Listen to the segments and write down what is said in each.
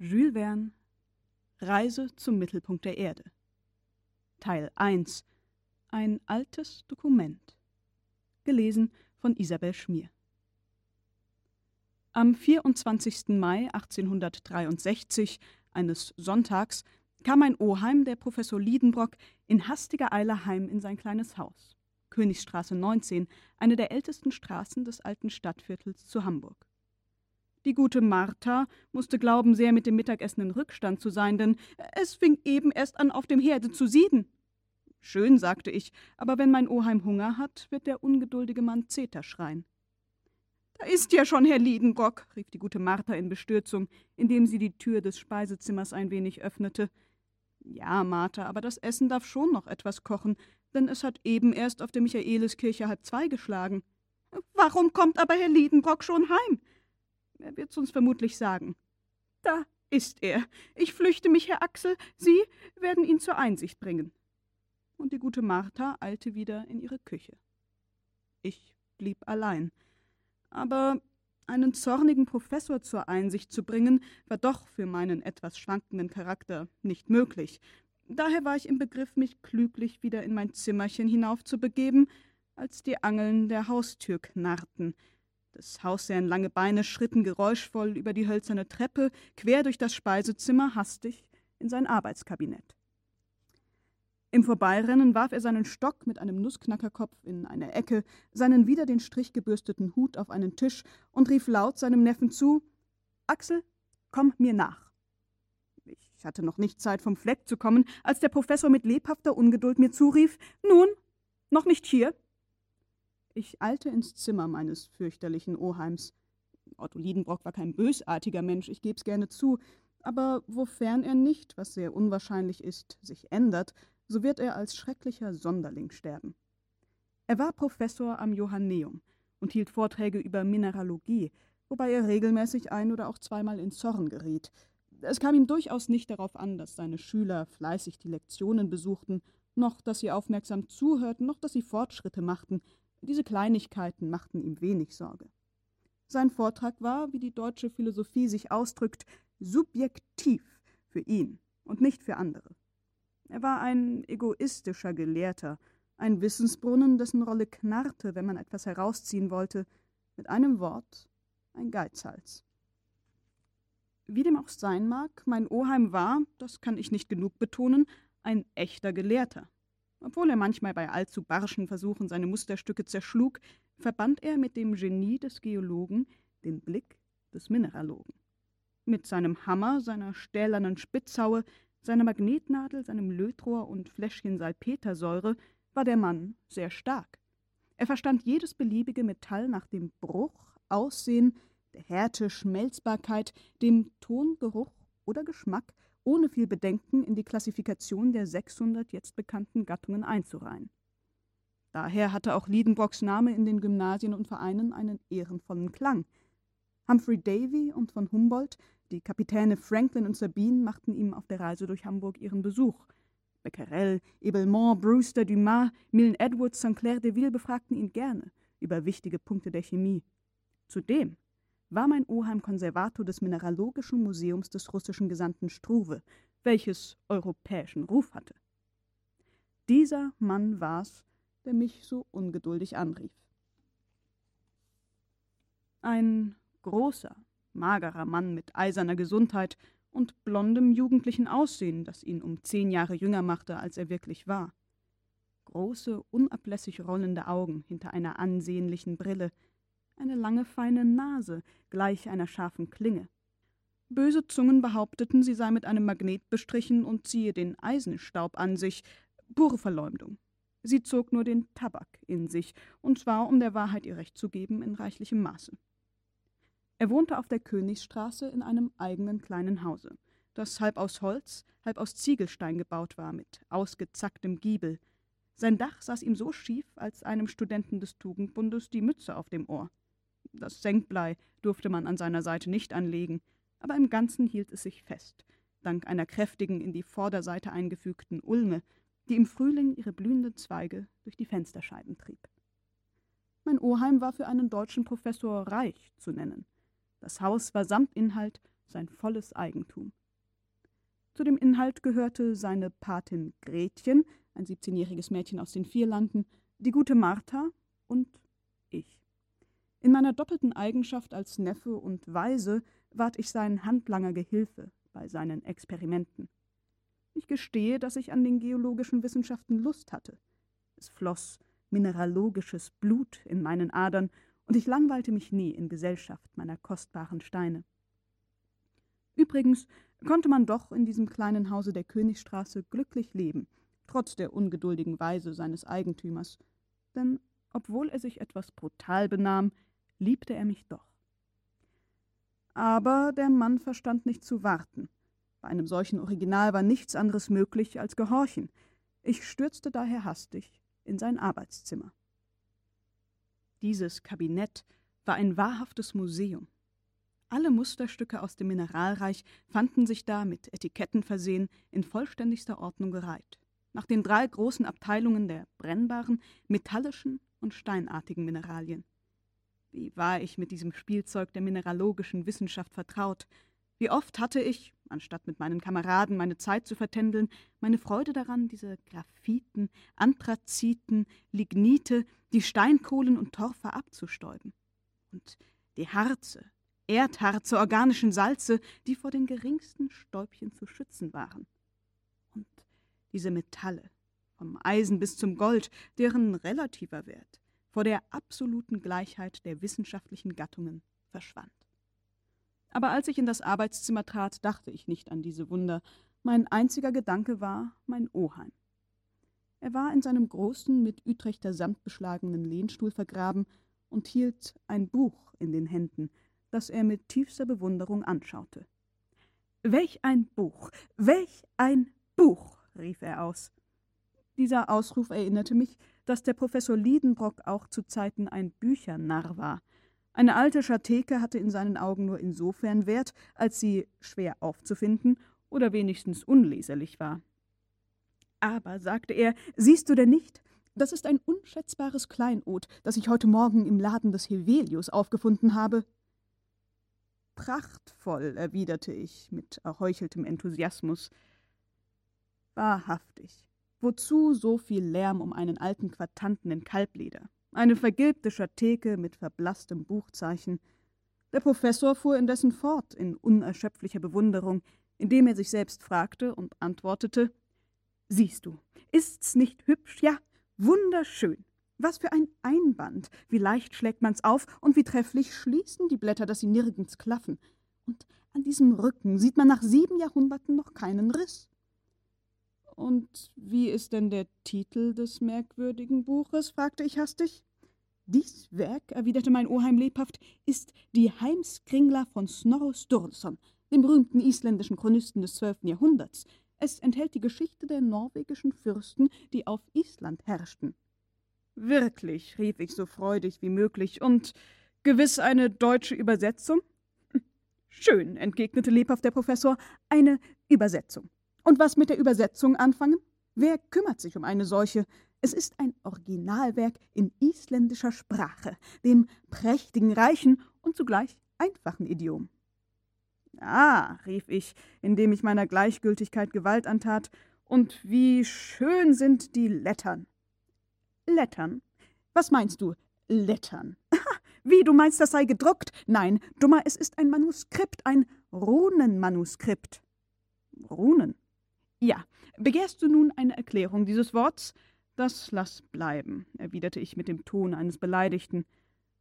Jules Verne Reise zum Mittelpunkt der Erde Teil 1 Ein altes Dokument Gelesen von Isabel Schmier Am 24. Mai 1863, eines Sonntags, kam ein Oheim, der Professor Liedenbrock, in hastiger Eile heim in sein kleines Haus. Königsstraße 19, eine der ältesten Straßen des alten Stadtviertels zu Hamburg. Die gute Martha musste glauben, sehr mit dem Mittagessen in Rückstand zu sein, denn es fing eben erst an, auf dem Herde zu sieden. Schön, sagte ich, aber wenn mein Oheim Hunger hat, wird der ungeduldige Mann Zeter schreien. Da ist ja schon Herr Liedenbrock, rief die gute Martha in Bestürzung, indem sie die Tür des Speisezimmers ein wenig öffnete. Ja, Martha, aber das Essen darf schon noch etwas kochen, denn es hat eben erst auf der Michaeliskirche halb zwei geschlagen. Warum kommt aber Herr Liedenbrock schon heim? Er wird's uns vermutlich sagen. Da ist er. Ich flüchte mich, Herr Axel. Sie werden ihn zur Einsicht bringen. Und die gute Martha eilte wieder in ihre Küche. Ich blieb allein. Aber einen zornigen Professor zur Einsicht zu bringen, war doch für meinen etwas schwankenden Charakter nicht möglich. Daher war ich im Begriff, mich klüglich wieder in mein Zimmerchen hinaufzubegeben, als die Angeln der Haustür knarrten. Des Hausherrn lange Beine schritten geräuschvoll über die hölzerne Treppe, quer durch das Speisezimmer, hastig in sein Arbeitskabinett. Im Vorbeirennen warf er seinen Stock mit einem Nussknackerkopf in eine Ecke, seinen wieder den Strich gebürsteten Hut auf einen Tisch und rief laut seinem Neffen zu: Axel, komm mir nach. Ich hatte noch nicht Zeit, vom Fleck zu kommen, als der Professor mit lebhafter Ungeduld mir zurief: Nun, noch nicht hier? Ich eilte ins Zimmer meines fürchterlichen Oheims. Otto Liedenbrock war kein bösartiger Mensch, ich geb's gerne zu, aber wofern er nicht, was sehr unwahrscheinlich ist, sich ändert, so wird er als schrecklicher Sonderling sterben. Er war Professor am Johanneum und hielt Vorträge über Mineralogie, wobei er regelmäßig ein oder auch zweimal in Zorn geriet. Es kam ihm durchaus nicht darauf an, dass seine Schüler fleißig die Lektionen besuchten, noch dass sie aufmerksam zuhörten, noch dass sie Fortschritte machten. Diese Kleinigkeiten machten ihm wenig Sorge. Sein Vortrag war, wie die deutsche Philosophie sich ausdrückt, subjektiv für ihn und nicht für andere. Er war ein egoistischer Gelehrter, ein Wissensbrunnen, dessen Rolle knarrte, wenn man etwas herausziehen wollte, mit einem Wort ein Geizhals. Wie dem auch sein mag, mein Oheim war, das kann ich nicht genug betonen, ein echter Gelehrter. Obwohl er manchmal bei allzu barschen Versuchen seine Musterstücke zerschlug, verband er mit dem Genie des Geologen den Blick des Mineralogen. Mit seinem Hammer, seiner stählernen Spitzhaue, seiner Magnetnadel, seinem Lötrohr und Fläschchen Salpetersäure war der Mann sehr stark. Er verstand jedes beliebige Metall nach dem Bruch, Aussehen, der Härte, Schmelzbarkeit, dem Ton, Geruch oder Geschmack ohne viel Bedenken in die Klassifikation der 600 jetzt bekannten Gattungen einzureihen. Daher hatte auch Liedenbrocks Name in den Gymnasien und Vereinen einen ehrenvollen Klang. Humphrey Davy und von Humboldt die Kapitäne Franklin und Sabine machten ihm auf der Reise durch Hamburg ihren Besuch. Becquerel, Ebelmont, Brewster, Dumas, Milne Edwards, St. Clair de Ville befragten ihn gerne über wichtige Punkte der Chemie. Zudem war mein Oheim Konservator des Mineralogischen Museums des russischen Gesandten Struve, welches europäischen Ruf hatte. Dieser Mann war's, der mich so ungeduldig anrief. Ein großer, magerer Mann mit eiserner Gesundheit und blondem jugendlichen Aussehen, das ihn um zehn Jahre jünger machte, als er wirklich war. Große, unablässig rollende Augen hinter einer ansehnlichen Brille, eine lange feine Nase gleich einer scharfen Klinge. Böse Zungen behaupteten, sie sei mit einem Magnet bestrichen und ziehe den Eisenstaub an sich, pure Verleumdung. Sie zog nur den Tabak in sich, und zwar, um der Wahrheit ihr Recht zu geben, in reichlichem Maße. Er wohnte auf der Königsstraße in einem eigenen kleinen Hause, das halb aus Holz, halb aus Ziegelstein gebaut war, mit ausgezacktem Giebel. Sein Dach saß ihm so schief, als einem Studenten des Tugendbundes die Mütze auf dem Ohr. Das Senkblei durfte man an seiner Seite nicht anlegen, aber im Ganzen hielt es sich fest, dank einer kräftigen, in die Vorderseite eingefügten Ulme, die im Frühling ihre blühenden Zweige durch die Fensterscheiben trieb. Mein Oheim war für einen deutschen Professor reich zu nennen. Das Haus war samt Inhalt sein volles Eigentum. Zu dem Inhalt gehörte seine Patin Gretchen, ein 17-jähriges Mädchen aus den Vierlanden, die gute Martha und ich. In meiner doppelten Eigenschaft als Neffe und Weise ward ich sein handlanger Gehilfe bei seinen Experimenten. Ich gestehe, dass ich an den geologischen Wissenschaften Lust hatte. Es floss mineralogisches Blut in meinen Adern, und ich langweilte mich nie in Gesellschaft meiner kostbaren Steine. Übrigens konnte man doch in diesem kleinen Hause der Königstraße glücklich leben, trotz der ungeduldigen Weise seines Eigentümers, denn obwohl er sich etwas brutal benahm, liebte er mich doch. Aber der Mann verstand nicht zu warten. Bei einem solchen Original war nichts anderes möglich als gehorchen. Ich stürzte daher hastig in sein Arbeitszimmer. Dieses Kabinett war ein wahrhaftes Museum. Alle Musterstücke aus dem Mineralreich fanden sich da mit Etiketten versehen, in vollständigster Ordnung gereiht, nach den drei großen Abteilungen der brennbaren, metallischen und steinartigen Mineralien. Wie war ich mit diesem Spielzeug der mineralogischen Wissenschaft vertraut? Wie oft hatte ich, anstatt mit meinen Kameraden meine Zeit zu vertändeln, meine Freude daran, diese Graphiten, Anthraziten, Lignite, die Steinkohlen und Torfer abzustäuben. Und die Harze, Erdharze, organischen Salze, die vor den geringsten Stäubchen zu schützen waren. Und diese Metalle, vom Eisen bis zum Gold, deren relativer Wert vor der absoluten Gleichheit der wissenschaftlichen Gattungen verschwand. Aber als ich in das Arbeitszimmer trat, dachte ich nicht an diese Wunder. Mein einziger Gedanke war mein Oheim. Er war in seinem großen, mit Utrechter Samt beschlagenen Lehnstuhl vergraben und hielt ein Buch in den Händen, das er mit tiefster Bewunderung anschaute. Welch ein Buch, welch ein Buch, rief er aus. Dieser Ausruf erinnerte mich, dass der Professor Liedenbrock auch zu Zeiten ein Büchernarr war. Eine alte Schateke hatte in seinen Augen nur insofern Wert, als sie schwer aufzufinden oder wenigstens unleserlich war. Aber, sagte er, siehst du denn nicht? Das ist ein unschätzbares Kleinod, das ich heute Morgen im Laden des Hevelius aufgefunden habe. Prachtvoll, erwiderte ich mit erheucheltem Enthusiasmus. Wahrhaftig. Wozu so viel Lärm um einen alten Quartanten in Kalbleder? Eine vergilbte Schateke mit verblasstem Buchzeichen. Der Professor fuhr indessen fort in unerschöpflicher Bewunderung, indem er sich selbst fragte und antwortete Siehst du, ist's nicht hübsch, ja, wunderschön. Was für ein Einband! Wie leicht schlägt man's auf und wie trefflich schließen die Blätter, dass sie nirgends klaffen. Und an diesem Rücken sieht man nach sieben Jahrhunderten noch keinen Riss. Und wie ist denn der Titel des merkwürdigen Buches? fragte ich hastig. Dies Werk, erwiderte mein Oheim lebhaft, ist die Heimskringla von Snorro Sturluson, dem berühmten isländischen Chronisten des zwölften Jahrhunderts. Es enthält die Geschichte der norwegischen Fürsten, die auf Island herrschten. Wirklich, rief ich so freudig wie möglich, und gewiss eine deutsche Übersetzung? Schön, entgegnete lebhaft der Professor, eine Übersetzung. Und was mit der Übersetzung anfangen? Wer kümmert sich um eine solche? Es ist ein Originalwerk in isländischer Sprache, dem prächtigen, reichen und zugleich einfachen Idiom. Ah, rief ich, indem ich meiner Gleichgültigkeit Gewalt antat, und wie schön sind die Lettern. Lettern? Was meinst du? Lettern. Wie, du meinst, das sei gedruckt? Nein, dummer, es ist ein Manuskript, ein Runenmanuskript. Runen? Ja. Begehrst du nun eine Erklärung dieses Worts? Das lass bleiben, erwiderte ich mit dem Ton eines Beleidigten.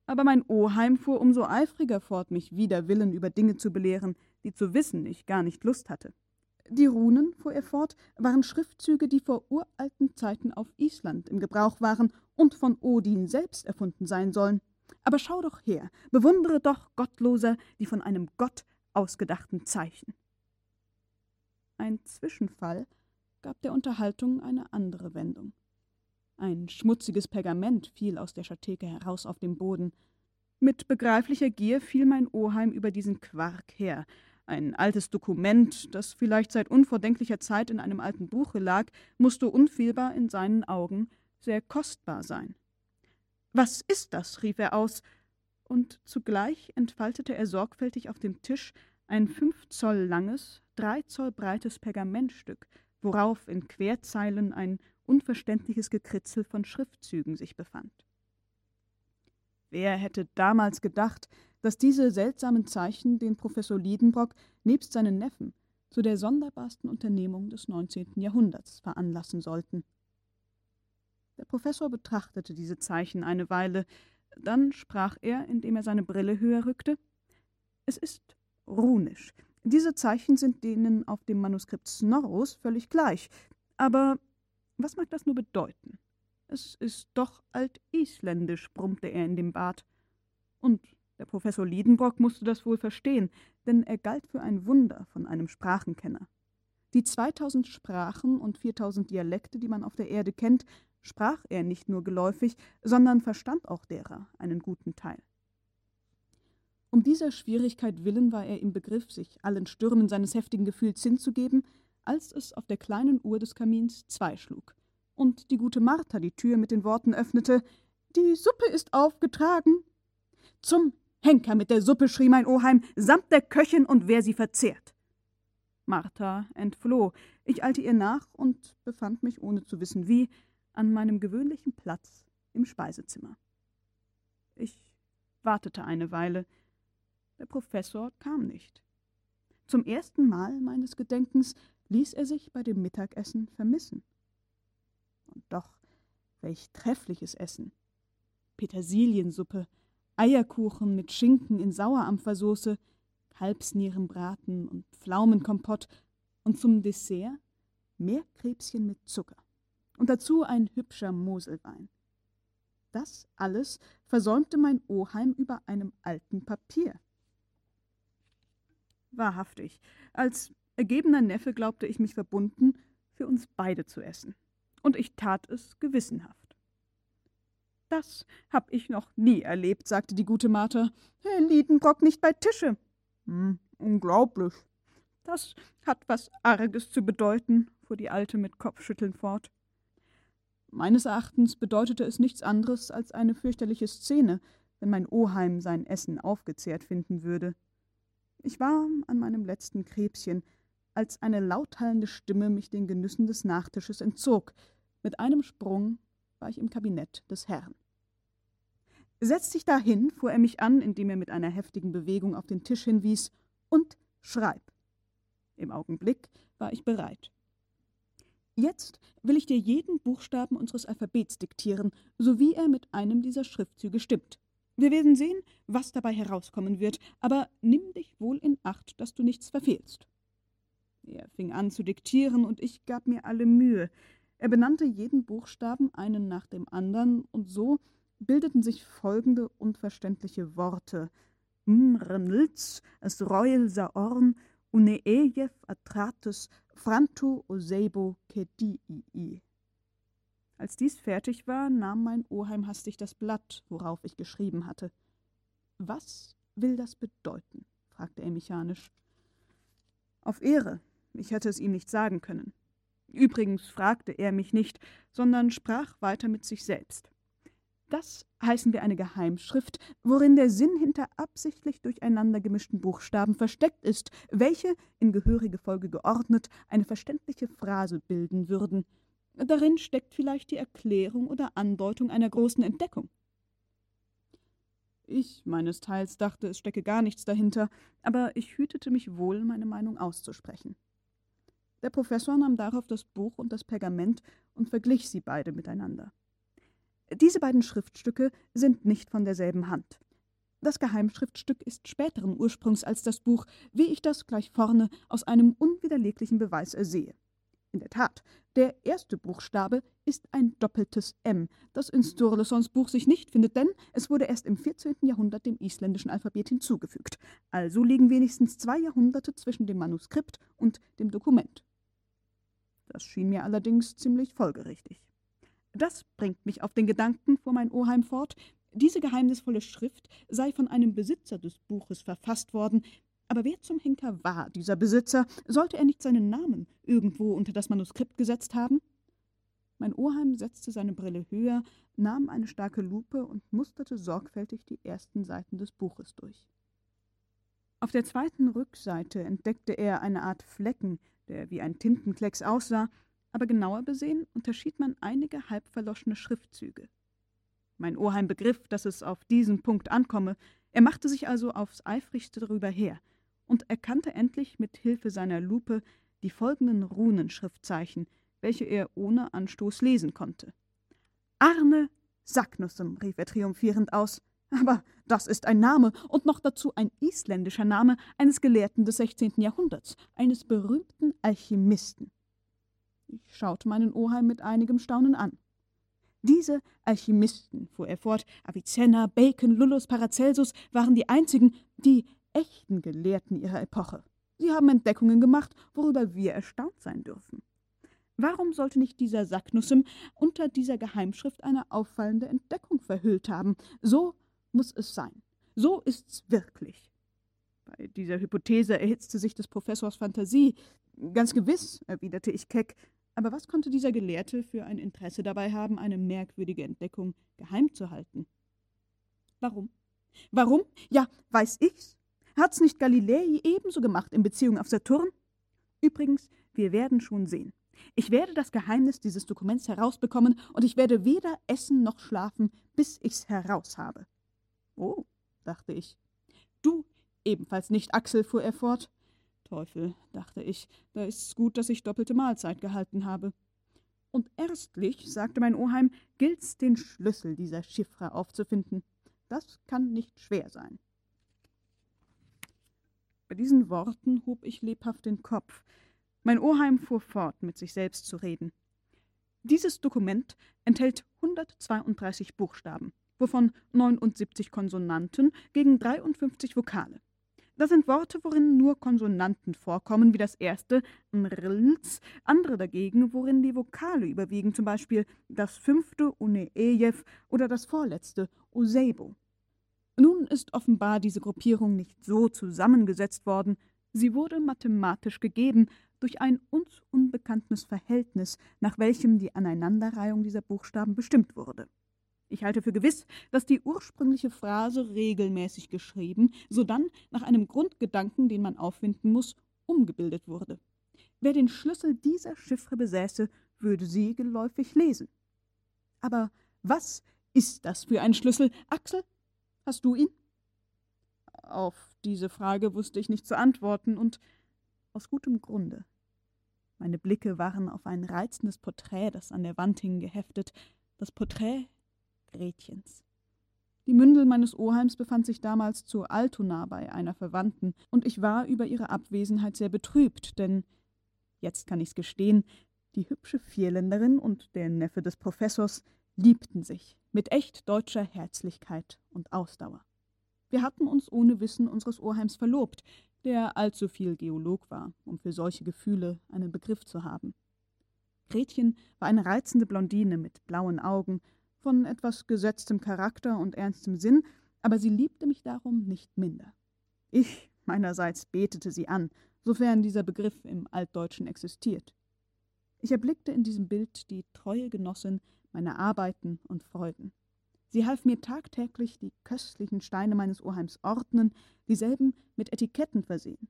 Aber mein Oheim fuhr umso eifriger fort, mich wider Willen über Dinge zu belehren, die zu wissen ich gar nicht Lust hatte. Die Runen, fuhr er fort, waren Schriftzüge, die vor uralten Zeiten auf Island im Gebrauch waren und von Odin selbst erfunden sein sollen. Aber schau doch her, bewundere doch, Gottloser, die von einem Gott ausgedachten Zeichen. Ein Zwischenfall gab der Unterhaltung eine andere Wendung. Ein schmutziges Pergament fiel aus der Schateke heraus auf den Boden. Mit begreiflicher Gier fiel mein Oheim über diesen Quark her, ein altes Dokument, das vielleicht seit unvordenklicher Zeit in einem alten Buche lag, musste unfehlbar in seinen Augen sehr kostbar sein. Was ist das? rief er aus, und zugleich entfaltete er sorgfältig auf dem Tisch Ein fünf Zoll langes, drei Zoll breites Pergamentstück, worauf in Querzeilen ein unverständliches Gekritzel von Schriftzügen sich befand. Wer hätte damals gedacht, dass diese seltsamen Zeichen den Professor Liedenbrock nebst seinen Neffen zu der sonderbarsten Unternehmung des 19. Jahrhunderts veranlassen sollten. Der Professor betrachtete diese Zeichen eine Weile, dann sprach er, indem er seine Brille höher rückte Es ist runisch. Diese Zeichen sind denen auf dem Manuskript Snorros völlig gleich. Aber was mag das nur bedeuten? Es ist doch altisländisch, brummte er in dem Bart. Und der Professor Liedenbrock musste das wohl verstehen, denn er galt für ein Wunder von einem Sprachenkenner. Die 2000 Sprachen und 4000 Dialekte, die man auf der Erde kennt, sprach er nicht nur geläufig, sondern verstand auch derer einen guten Teil. Um dieser Schwierigkeit willen war er im Begriff, sich allen Stürmen seines heftigen Gefühls hinzugeben, als es auf der kleinen Uhr des Kamins zwei schlug und die gute Martha die Tür mit den Worten öffnete: Die Suppe ist aufgetragen. Zum Henker mit der Suppe, schrie mein Oheim, samt der Köchin und wer sie verzehrt. Martha entfloh. Ich eilte ihr nach und befand mich, ohne zu wissen wie, an meinem gewöhnlichen Platz im Speisezimmer. Ich wartete eine Weile. Der Professor kam nicht. Zum ersten Mal meines Gedenkens ließ er sich bei dem Mittagessen vermissen. Und doch, welch treffliches Essen! Petersiliensuppe, Eierkuchen mit Schinken in Sauerampfersoße, Kalbsnierenbraten und Pflaumenkompott und zum Dessert Meerkrebschen mit Zucker und dazu ein hübscher Moselwein. Das alles versäumte mein Oheim über einem alten Papier. Wahrhaftig, als ergebener Neffe glaubte ich mich verbunden, für uns beide zu essen. Und ich tat es gewissenhaft. Das hab ich noch nie erlebt, sagte die gute Martha. Herr Liedenbrock nicht bei Tische. Hm, unglaublich. Das hat was Arges zu bedeuten, fuhr die Alte mit Kopfschütteln fort. Meines Erachtens bedeutete es nichts anderes als eine fürchterliche Szene, wenn mein Oheim sein Essen aufgezehrt finden würde. Ich war an meinem letzten Krebschen, als eine lauthallende Stimme mich den Genüssen des Nachtisches entzog. Mit einem Sprung war ich im Kabinett des Herrn. Setz dich dahin, fuhr er mich an, indem er mit einer heftigen Bewegung auf den Tisch hinwies, und schreib. Im Augenblick war ich bereit. Jetzt will ich dir jeden Buchstaben unseres Alphabets diktieren, so wie er mit einem dieser Schriftzüge stimmt. Wir werden sehen, was dabei herauskommen wird, aber nimm dich wohl in Acht, dass du nichts verfehlst. Er fing an zu diktieren, und ich gab mir alle Mühe. Er benannte jeden Buchstaben einen nach dem anderen, und so bildeten sich folgende unverständliche Worte Mrnlz, es Royal Saorn, Uneejev Atratus, Frantu Osebo Kedii. Als dies fertig war, nahm mein Oheim hastig das Blatt, worauf ich geschrieben hatte. Was will das bedeuten? fragte er mechanisch. Auf Ehre, ich hätte es ihm nicht sagen können. Übrigens fragte er mich nicht, sondern sprach weiter mit sich selbst. Das heißen wir eine Geheimschrift, worin der Sinn hinter absichtlich durcheinander gemischten Buchstaben versteckt ist, welche, in gehörige Folge geordnet, eine verständliche Phrase bilden würden. Darin steckt vielleicht die Erklärung oder Andeutung einer großen Entdeckung. Ich meines Teils dachte, es stecke gar nichts dahinter, aber ich hütete mich wohl, meine Meinung auszusprechen. Der Professor nahm darauf das Buch und das Pergament und verglich sie beide miteinander. Diese beiden Schriftstücke sind nicht von derselben Hand. Das Geheimschriftstück ist späteren Ursprungs als das Buch, wie ich das gleich vorne aus einem unwiderleglichen Beweis ersehe. In der Tat, der erste Buchstabe ist ein doppeltes M, das in Sturlesons Buch sich nicht findet, denn es wurde erst im 14. Jahrhundert dem isländischen Alphabet hinzugefügt. Also liegen wenigstens zwei Jahrhunderte zwischen dem Manuskript und dem Dokument. Das schien mir allerdings ziemlich folgerichtig. Das bringt mich auf den Gedanken, fuhr mein Oheim fort, diese geheimnisvolle Schrift sei von einem Besitzer des Buches verfasst worden, aber wer zum Henker war dieser Besitzer? Sollte er nicht seinen Namen irgendwo unter das Manuskript gesetzt haben? Mein Oheim setzte seine Brille höher, nahm eine starke Lupe und musterte sorgfältig die ersten Seiten des Buches durch. Auf der zweiten Rückseite entdeckte er eine Art Flecken, der wie ein Tintenklecks aussah, aber genauer besehen unterschied man einige halbverloschene Schriftzüge. Mein Oheim begriff, dass es auf diesen Punkt ankomme, er machte sich also aufs eifrigste darüber her und erkannte endlich mit Hilfe seiner Lupe die folgenden Runenschriftzeichen, welche er ohne Anstoß lesen konnte. Arne Saknussem, rief er triumphierend aus. Aber das ist ein Name und noch dazu ein isländischer Name eines Gelehrten des 16. Jahrhunderts, eines berühmten Alchemisten. Ich schaute meinen Oheim mit einigem Staunen an. Diese Alchemisten, fuhr er fort, Avicenna, Bacon, Lullus, Paracelsus, waren die einzigen, die echten Gelehrten ihrer Epoche. Sie haben Entdeckungen gemacht, worüber wir erstaunt sein dürfen. Warum sollte nicht dieser Saknussem unter dieser Geheimschrift eine auffallende Entdeckung verhüllt haben? So muss es sein. So ist's wirklich. Bei dieser Hypothese erhitzte sich des Professors Fantasie. Ganz gewiss, erwiderte ich keck, aber was konnte dieser Gelehrte für ein Interesse dabei haben, eine merkwürdige Entdeckung geheim zu halten? Warum? Warum? Ja, weiß ich's. Hat's nicht Galilei ebenso gemacht in Beziehung auf Saturn? Übrigens, wir werden schon sehen. Ich werde das Geheimnis dieses Dokuments herausbekommen und ich werde weder essen noch schlafen, bis ich's heraus habe. Oh, dachte ich. Du ebenfalls nicht, Axel, fuhr er fort. Teufel, dachte ich, da ist's gut, dass ich doppelte Mahlzeit gehalten habe. Und erstlich, sagte mein Oheim, gilt's, den Schlüssel dieser Chiffre aufzufinden. Das kann nicht schwer sein. Bei diesen Worten hob ich lebhaft den Kopf. Mein Oheim fuhr fort, mit sich selbst zu reden. Dieses Dokument enthält 132 Buchstaben, wovon 79 Konsonanten gegen 53 Vokale. Das sind Worte, worin nur Konsonanten vorkommen, wie das erste Nrlz, andere dagegen, worin die Vokale überwiegen, zum Beispiel das fünfte Uneejew oder das vorletzte Useibo. Nun ist offenbar diese Gruppierung nicht so zusammengesetzt worden, sie wurde mathematisch gegeben durch ein uns unbekanntes Verhältnis, nach welchem die Aneinanderreihung dieser Buchstaben bestimmt wurde. Ich halte für gewiss, dass die ursprüngliche Phrase regelmäßig geschrieben, sodann nach einem Grundgedanken, den man auffinden muss, umgebildet wurde. Wer den Schlüssel dieser Chiffre besäße, würde sie geläufig lesen. Aber was ist das für ein Schlüssel? Axel, hast du ihn? Auf diese Frage wusste ich nicht zu antworten, und aus gutem Grunde. Meine Blicke waren auf ein reizendes Porträt, das an der Wand hing, geheftet, das Porträt Gretchens. Die Mündel meines Oheims befand sich damals zu Altona bei einer Verwandten, und ich war über ihre Abwesenheit sehr betrübt, denn, jetzt kann ich's gestehen, die hübsche Vierländerin und der Neffe des Professors liebten sich mit echt deutscher Herzlichkeit und Ausdauer. Wir hatten uns ohne Wissen unseres Oheims verlobt, der allzu viel Geolog war, um für solche Gefühle einen Begriff zu haben. Gretchen war eine reizende Blondine mit blauen Augen, von etwas gesetztem Charakter und ernstem Sinn, aber sie liebte mich darum nicht minder. Ich meinerseits betete sie an, sofern dieser Begriff im Altdeutschen existiert. Ich erblickte in diesem Bild die treue Genossin meiner Arbeiten und Freuden. Sie half mir tagtäglich die köstlichen Steine meines Oheims ordnen, dieselben mit Etiketten versehen.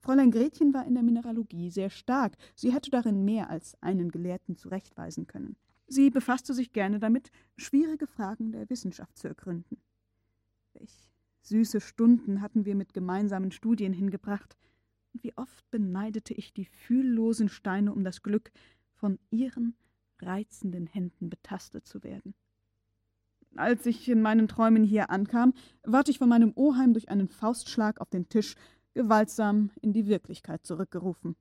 Fräulein Gretchen war in der Mineralogie sehr stark, sie hätte darin mehr als einen Gelehrten zurechtweisen können. Sie befasste sich gerne damit, schwierige Fragen der Wissenschaft zu ergründen. Welch süße Stunden hatten wir mit gemeinsamen Studien hingebracht, und wie oft beneidete ich die fühllosen Steine um das Glück, von ihren reizenden Händen betastet zu werden. Als ich in meinen Träumen hier ankam, ward ich von meinem Oheim durch einen Faustschlag auf den Tisch gewaltsam in die Wirklichkeit zurückgerufen.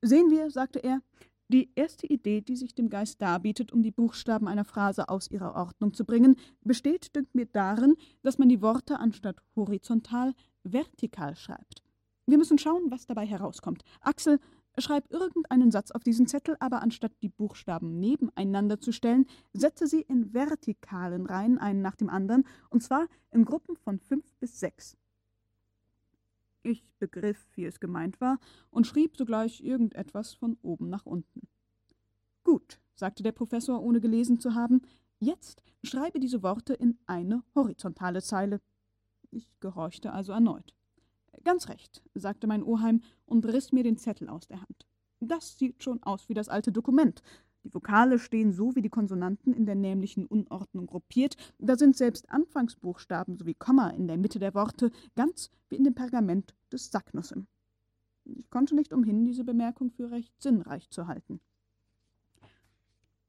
Sehen wir, sagte er, die erste Idee, die sich dem Geist darbietet, um die Buchstaben einer Phrase aus ihrer Ordnung zu bringen, besteht, dünkt mir, darin, dass man die Worte anstatt horizontal vertikal schreibt. Wir müssen schauen, was dabei herauskommt. Axel, Schreib irgendeinen Satz auf diesen Zettel, aber anstatt die Buchstaben nebeneinander zu stellen, setze sie in vertikalen Reihen einen nach dem anderen, und zwar in Gruppen von fünf bis sechs. Ich begriff, wie es gemeint war, und schrieb sogleich irgendetwas von oben nach unten. Gut, sagte der Professor, ohne gelesen zu haben, jetzt schreibe diese Worte in eine horizontale Zeile. Ich gehorchte also erneut. Ganz recht, sagte mein Oheim und riss mir den Zettel aus der Hand. Das sieht schon aus wie das alte Dokument. Die Vokale stehen so wie die Konsonanten in der nämlichen Unordnung gruppiert, da sind selbst Anfangsbuchstaben sowie Komma in der Mitte der Worte, ganz wie in dem Pergament des Sacknussem. Ich konnte nicht umhin, diese Bemerkung für recht sinnreich zu halten.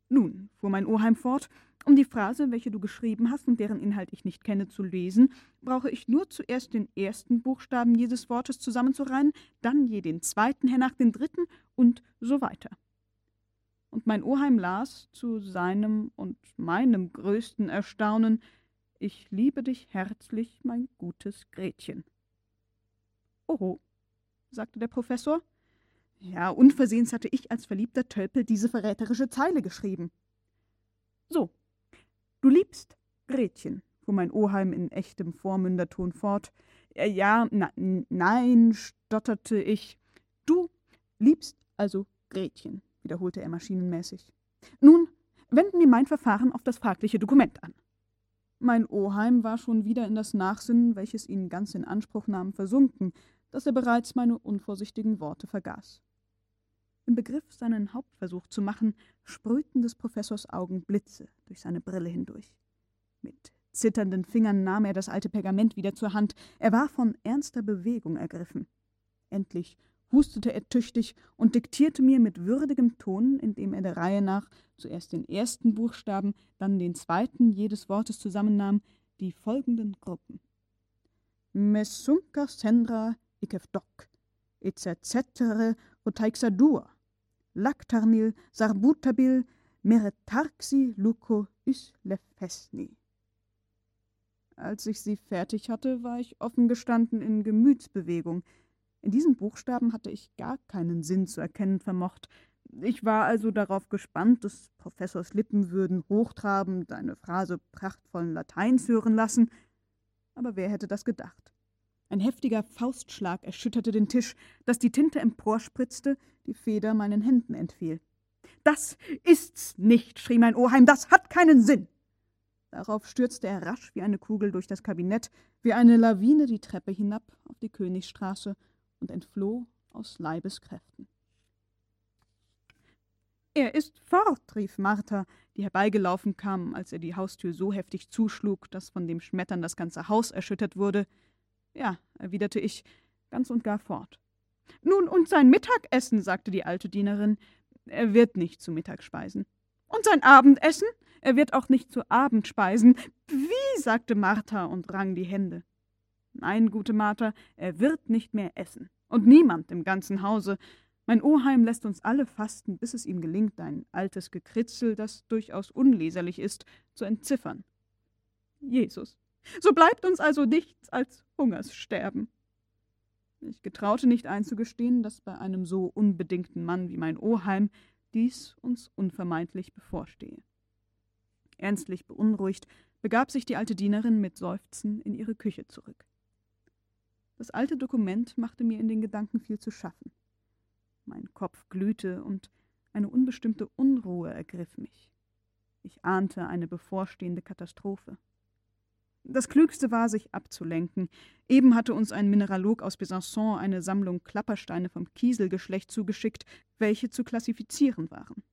Nun, fuhr mein Oheim fort, um die Phrase, welche du geschrieben hast und deren Inhalt ich nicht kenne, zu lesen, brauche ich nur zuerst den ersten Buchstaben jedes Wortes zusammenzureihen, dann je den zweiten hernach den dritten und so weiter. Und mein Oheim las zu seinem und meinem größten Erstaunen Ich liebe dich herzlich, mein gutes Gretchen. Oho, sagte der Professor. Ja, unversehens hatte ich als verliebter Tölpel diese verräterische Zeile geschrieben. So, du liebst Gretchen, fuhr mein Oheim in echtem Vormünderton fort. Ja, na, nein, stotterte ich. Du liebst also Gretchen, wiederholte er maschinenmäßig. Nun, wenden wir mein Verfahren auf das fragliche Dokument an. Mein Oheim war schon wieder in das Nachsinnen, welches ihn ganz in Anspruch nahm, versunken, dass er bereits meine unvorsichtigen Worte vergaß. Im Begriff, seinen Hauptversuch zu machen, sprühten des Professors Augen Blitze durch seine Brille hindurch. Mit zitternden Fingern nahm er das alte Pergament wieder zur Hand. Er war von ernster Bewegung ergriffen. Endlich hustete er tüchtig und diktierte mir mit würdigem Ton, indem er der Reihe nach zuerst den ersten Buchstaben, dann den zweiten jedes Wortes zusammennahm, die folgenden Gruppen. Messunka sendra ikevdok, etc. rotaixadur, lactarnil sarbutabil meretarxi luco islefesni. Als ich sie fertig hatte, war ich offen gestanden in Gemütsbewegung. In diesen Buchstaben hatte ich gar keinen Sinn zu erkennen vermocht. Ich war also darauf gespannt, des Professors Lippen würden hochtrabend eine Phrase prachtvollen Lateins hören lassen. Aber wer hätte das gedacht? Ein heftiger Faustschlag erschütterte den Tisch, dass die Tinte emporspritzte, die Feder meinen Händen entfiel. Das ist's nicht, schrie mein Oheim, das hat keinen Sinn. Darauf stürzte er rasch wie eine Kugel durch das Kabinett, wie eine Lawine die Treppe hinab auf die Königsstraße und entfloh aus Leibeskräften. Er ist fort, rief Martha, die herbeigelaufen kam, als er die Haustür so heftig zuschlug, dass von dem Schmettern das ganze Haus erschüttert wurde. Ja, erwiderte ich, ganz und gar fort. Nun, und sein Mittagessen, sagte die alte Dienerin. Er wird nicht zu Mittag speisen. Und sein Abendessen? Er wird auch nicht zu Abend speisen. Wie? sagte Martha und rang die Hände. Nein, gute Martha, er wird nicht mehr essen. Und niemand im ganzen Hause. Mein Oheim lässt uns alle fasten, bis es ihm gelingt, ein altes Gekritzel, das durchaus unleserlich ist, zu entziffern. Jesus, so bleibt uns also nichts als Hungerssterben. Ich getraute nicht einzugestehen, dass bei einem so unbedingten Mann wie mein Oheim dies uns unvermeidlich bevorstehe. Ernstlich beunruhigt begab sich die alte Dienerin mit Seufzen in ihre Küche zurück. Das alte Dokument machte mir in den Gedanken viel zu schaffen. Mein Kopf glühte und eine unbestimmte Unruhe ergriff mich. Ich ahnte eine bevorstehende Katastrophe. Das Klügste war, sich abzulenken. Eben hatte uns ein Mineralog aus Besançon eine Sammlung Klappersteine vom Kieselgeschlecht zugeschickt, welche zu klassifizieren waren.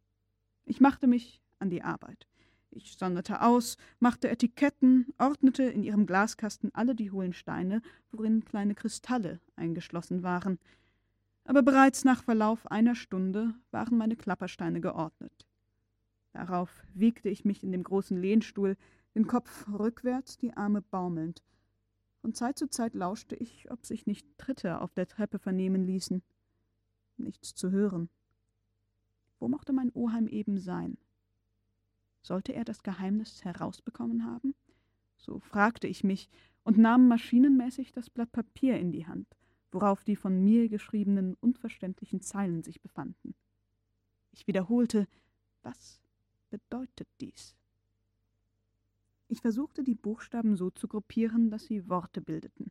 Ich machte mich an die Arbeit. Ich sonderte aus, machte Etiketten, ordnete in ihrem Glaskasten alle die hohlen Steine, worin kleine Kristalle eingeschlossen waren. Aber bereits nach Verlauf einer Stunde waren meine Klappersteine geordnet. Darauf wiegte ich mich in dem großen Lehnstuhl, den Kopf rückwärts, die Arme baumelnd. Von Zeit zu Zeit lauschte ich, ob sich nicht Tritte auf der Treppe vernehmen ließen. Nichts zu hören. Wo mochte mein Oheim eben sein? Sollte er das Geheimnis herausbekommen haben? So fragte ich mich und nahm maschinenmäßig das Blatt Papier in die Hand, worauf die von mir geschriebenen unverständlichen Zeilen sich befanden. Ich wiederholte, was bedeutet dies? Ich versuchte, die Buchstaben so zu gruppieren, dass sie Worte bildeten.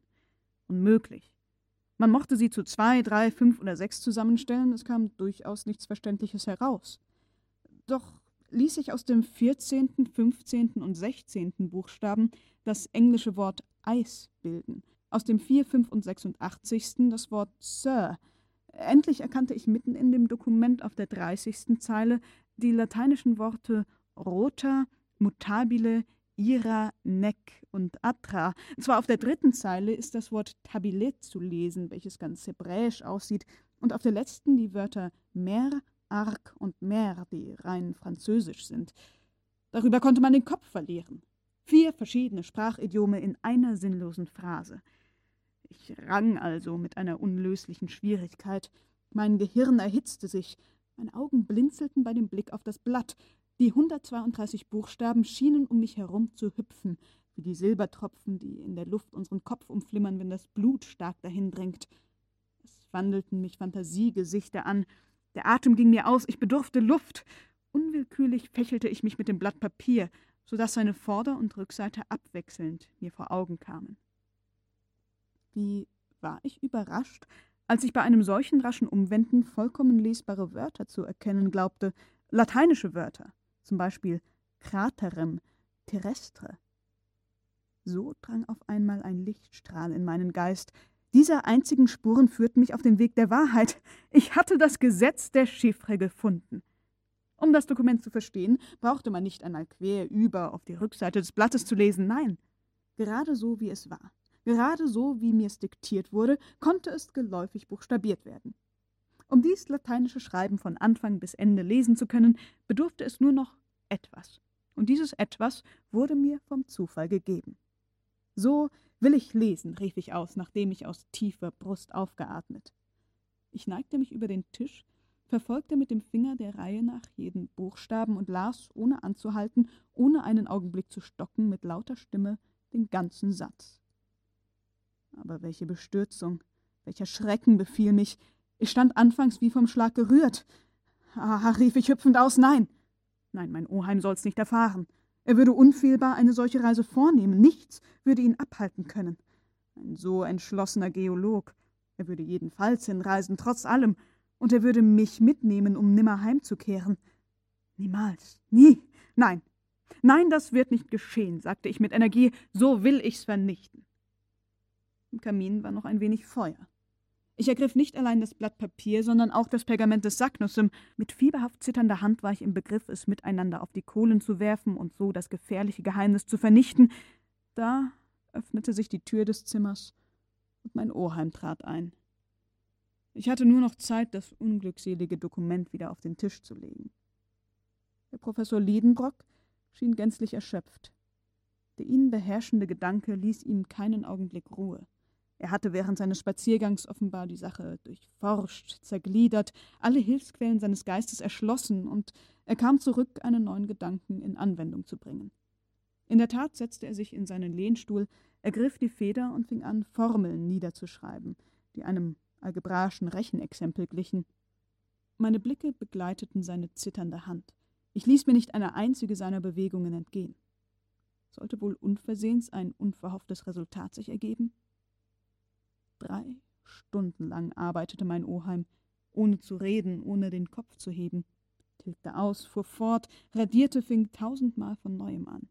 Unmöglich. Man mochte sie zu zwei, drei, fünf oder sechs zusammenstellen, es kam durchaus nichts Verständliches heraus. Doch ließ sich aus dem vierzehnten, fünfzehnten und sechzehnten Buchstaben das englische Wort Eis bilden, aus dem 4, 5 und 86. das Wort Sir. Endlich erkannte ich mitten in dem Dokument auf der 30. Zeile die lateinischen Worte rota, mutabile, ira, nec und atra. Zwar auf der dritten Zeile ist das Wort tabilet zu lesen, welches ganz hebräisch aussieht, und auf der letzten die Wörter mer, arc und mer, die rein französisch sind. Darüber konnte man den Kopf verlieren. Vier verschiedene Sprachidiome in einer sinnlosen Phrase. Ich rang also mit einer unlöslichen Schwierigkeit. Mein Gehirn erhitzte sich, meine Augen blinzelten bei dem Blick auf das Blatt, die 132 Buchstaben schienen um mich herum zu hüpfen, wie die Silbertropfen, die in der Luft unseren Kopf umflimmern, wenn das Blut stark dahindringt. Es wandelten mich Fantasiegesichter an. Der Atem ging mir aus, ich bedurfte Luft. Unwillkürlich fächelte ich mich mit dem Blatt Papier, so dass seine Vorder- und Rückseite abwechselnd mir vor Augen kamen. Wie war ich überrascht, als ich bei einem solchen raschen Umwenden vollkommen lesbare Wörter zu erkennen glaubte, lateinische Wörter, zum Beispiel Kraterem, terrestre. So drang auf einmal ein Lichtstrahl in meinen Geist. Diese einzigen Spuren führten mich auf den Weg der Wahrheit. Ich hatte das Gesetz der Chiffre gefunden. Um das Dokument zu verstehen, brauchte man nicht einmal quer über auf die Rückseite des Blattes zu lesen, nein, gerade so wie es war, gerade so wie mir es diktiert wurde, konnte es geläufig buchstabiert werden. Um dies lateinische Schreiben von Anfang bis Ende lesen zu können, bedurfte es nur noch etwas. Und dieses etwas wurde mir vom Zufall gegeben. So will ich lesen, rief ich aus, nachdem ich aus tiefer Brust aufgeatmet. Ich neigte mich über den Tisch, verfolgte mit dem Finger der Reihe nach jeden Buchstaben und las, ohne anzuhalten, ohne einen Augenblick zu stocken, mit lauter Stimme den ganzen Satz. Aber welche Bestürzung, welcher Schrecken befiel mich, ich stand anfangs wie vom Schlag gerührt. Ah, rief ich hüpfend aus, nein. Nein, mein Oheim soll's nicht erfahren. Er würde unfehlbar eine solche Reise vornehmen. Nichts würde ihn abhalten können. Ein so entschlossener Geolog. Er würde jedenfalls hinreisen, trotz allem. Und er würde mich mitnehmen, um nimmer heimzukehren. Niemals. Nie. Nein. Nein, das wird nicht geschehen, sagte ich mit Energie. So will ich's vernichten. Im Kamin war noch ein wenig Feuer. Ich ergriff nicht allein das Blatt Papier, sondern auch das Pergament des Saknussem. Mit fieberhaft zitternder Hand war ich im Begriff, es miteinander auf die Kohlen zu werfen und so das gefährliche Geheimnis zu vernichten. Da öffnete sich die Tür des Zimmers und mein Oheim trat ein. Ich hatte nur noch Zeit, das unglückselige Dokument wieder auf den Tisch zu legen. Der Professor Liedenbrock schien gänzlich erschöpft. Der ihn beherrschende Gedanke ließ ihm keinen Augenblick Ruhe. Er hatte während seines Spaziergangs offenbar die Sache durchforscht, zergliedert, alle Hilfsquellen seines Geistes erschlossen, und er kam zurück, einen neuen Gedanken in Anwendung zu bringen. In der Tat setzte er sich in seinen Lehnstuhl, ergriff die Feder und fing an, Formeln niederzuschreiben, die einem algebraischen Rechenexempel glichen. Meine Blicke begleiteten seine zitternde Hand. Ich ließ mir nicht eine einzige seiner Bewegungen entgehen. Sollte wohl unversehens ein unverhofftes Resultat sich ergeben? Drei Stunden lang arbeitete mein Oheim, ohne zu reden, ohne den Kopf zu heben, tilgte aus, fuhr fort, radierte, fing tausendmal von neuem an.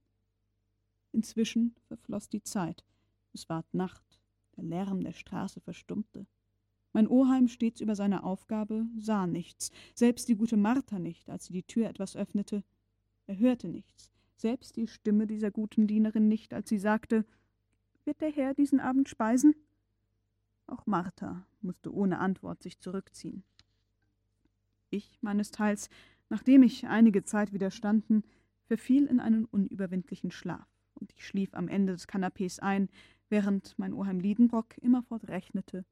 Inzwischen verfloß die Zeit, es ward Nacht, der Lärm der Straße verstummte. Mein Oheim, stets über seine Aufgabe, sah nichts, selbst die gute Martha nicht, als sie die Tür etwas öffnete. Er hörte nichts, selbst die Stimme dieser guten Dienerin nicht, als sie sagte, »Wird der Herr diesen Abend speisen?« Auch Martha musste ohne Antwort sich zurückziehen. Ich meinesteils, nachdem ich einige Zeit widerstanden, verfiel in einen unüberwindlichen Schlaf, und ich schlief am Ende des Kanapes ein, während mein Oheim Liedenbrock immerfort rechnete